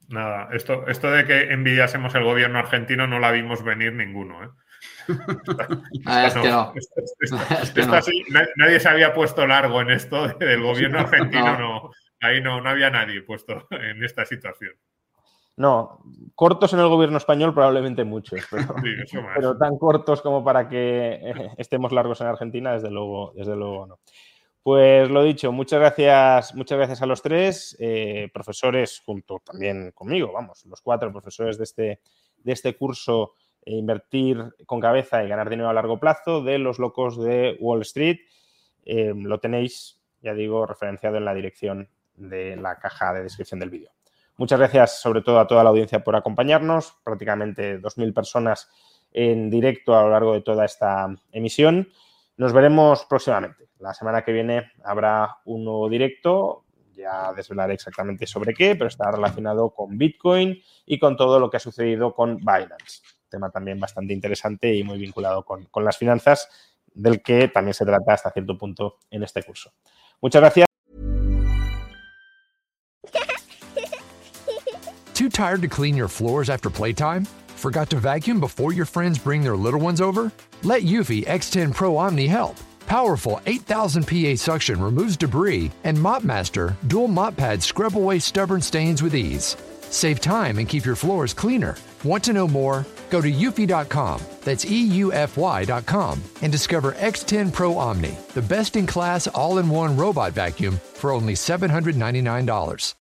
Nada, esto, esto de que envidiásemos el gobierno argentino no la vimos venir ninguno. ¿eh? Nadie se había puesto largo en esto del gobierno argentino, no. Ahí no, no había nadie puesto en esta situación. No, cortos en el gobierno español probablemente muchos, pero, tan cortos como para que eh, estemos largos en Argentina, desde luego, desde luego no. Pues lo dicho, muchas gracias, muchas gracias a los tres eh, profesores, junto también conmigo, vamos, los cuatro profesores de este, de este curso Invertir con cabeza y ganar dinero a largo plazo de los locos de Wall Street. lo tenéis, ya digo, referenciado en la dirección de la caja de descripción del vídeo. Muchas gracias sobre todo a toda la audiencia por acompañarnos, prácticamente 2.000 personas en directo a lo largo de toda esta emisión. Nos veremos próximamente. La semana que viene habrá un nuevo directo, ya desvelaré exactamente sobre qué, pero está relacionado con Bitcoin y con todo lo que ha sucedido con Binance. Tema también bastante interesante y muy vinculado con, con las finanzas, del que también se trata hasta cierto punto en este curso. Muchas gracias. Too tired to clean your floors after playtime? Forgot to vacuum before your friends bring their little ones over? Let Eufy X10 Pro Omni help. Powerful 8000 PA suction removes debris, and MopMaster dual mop pads scrub away stubborn stains with ease. Save time and keep your floors cleaner. Want to know more? Go to eufy.com, that's EUFY.com, and discover X10 Pro Omni, the best in class all in one robot vacuum for only $799.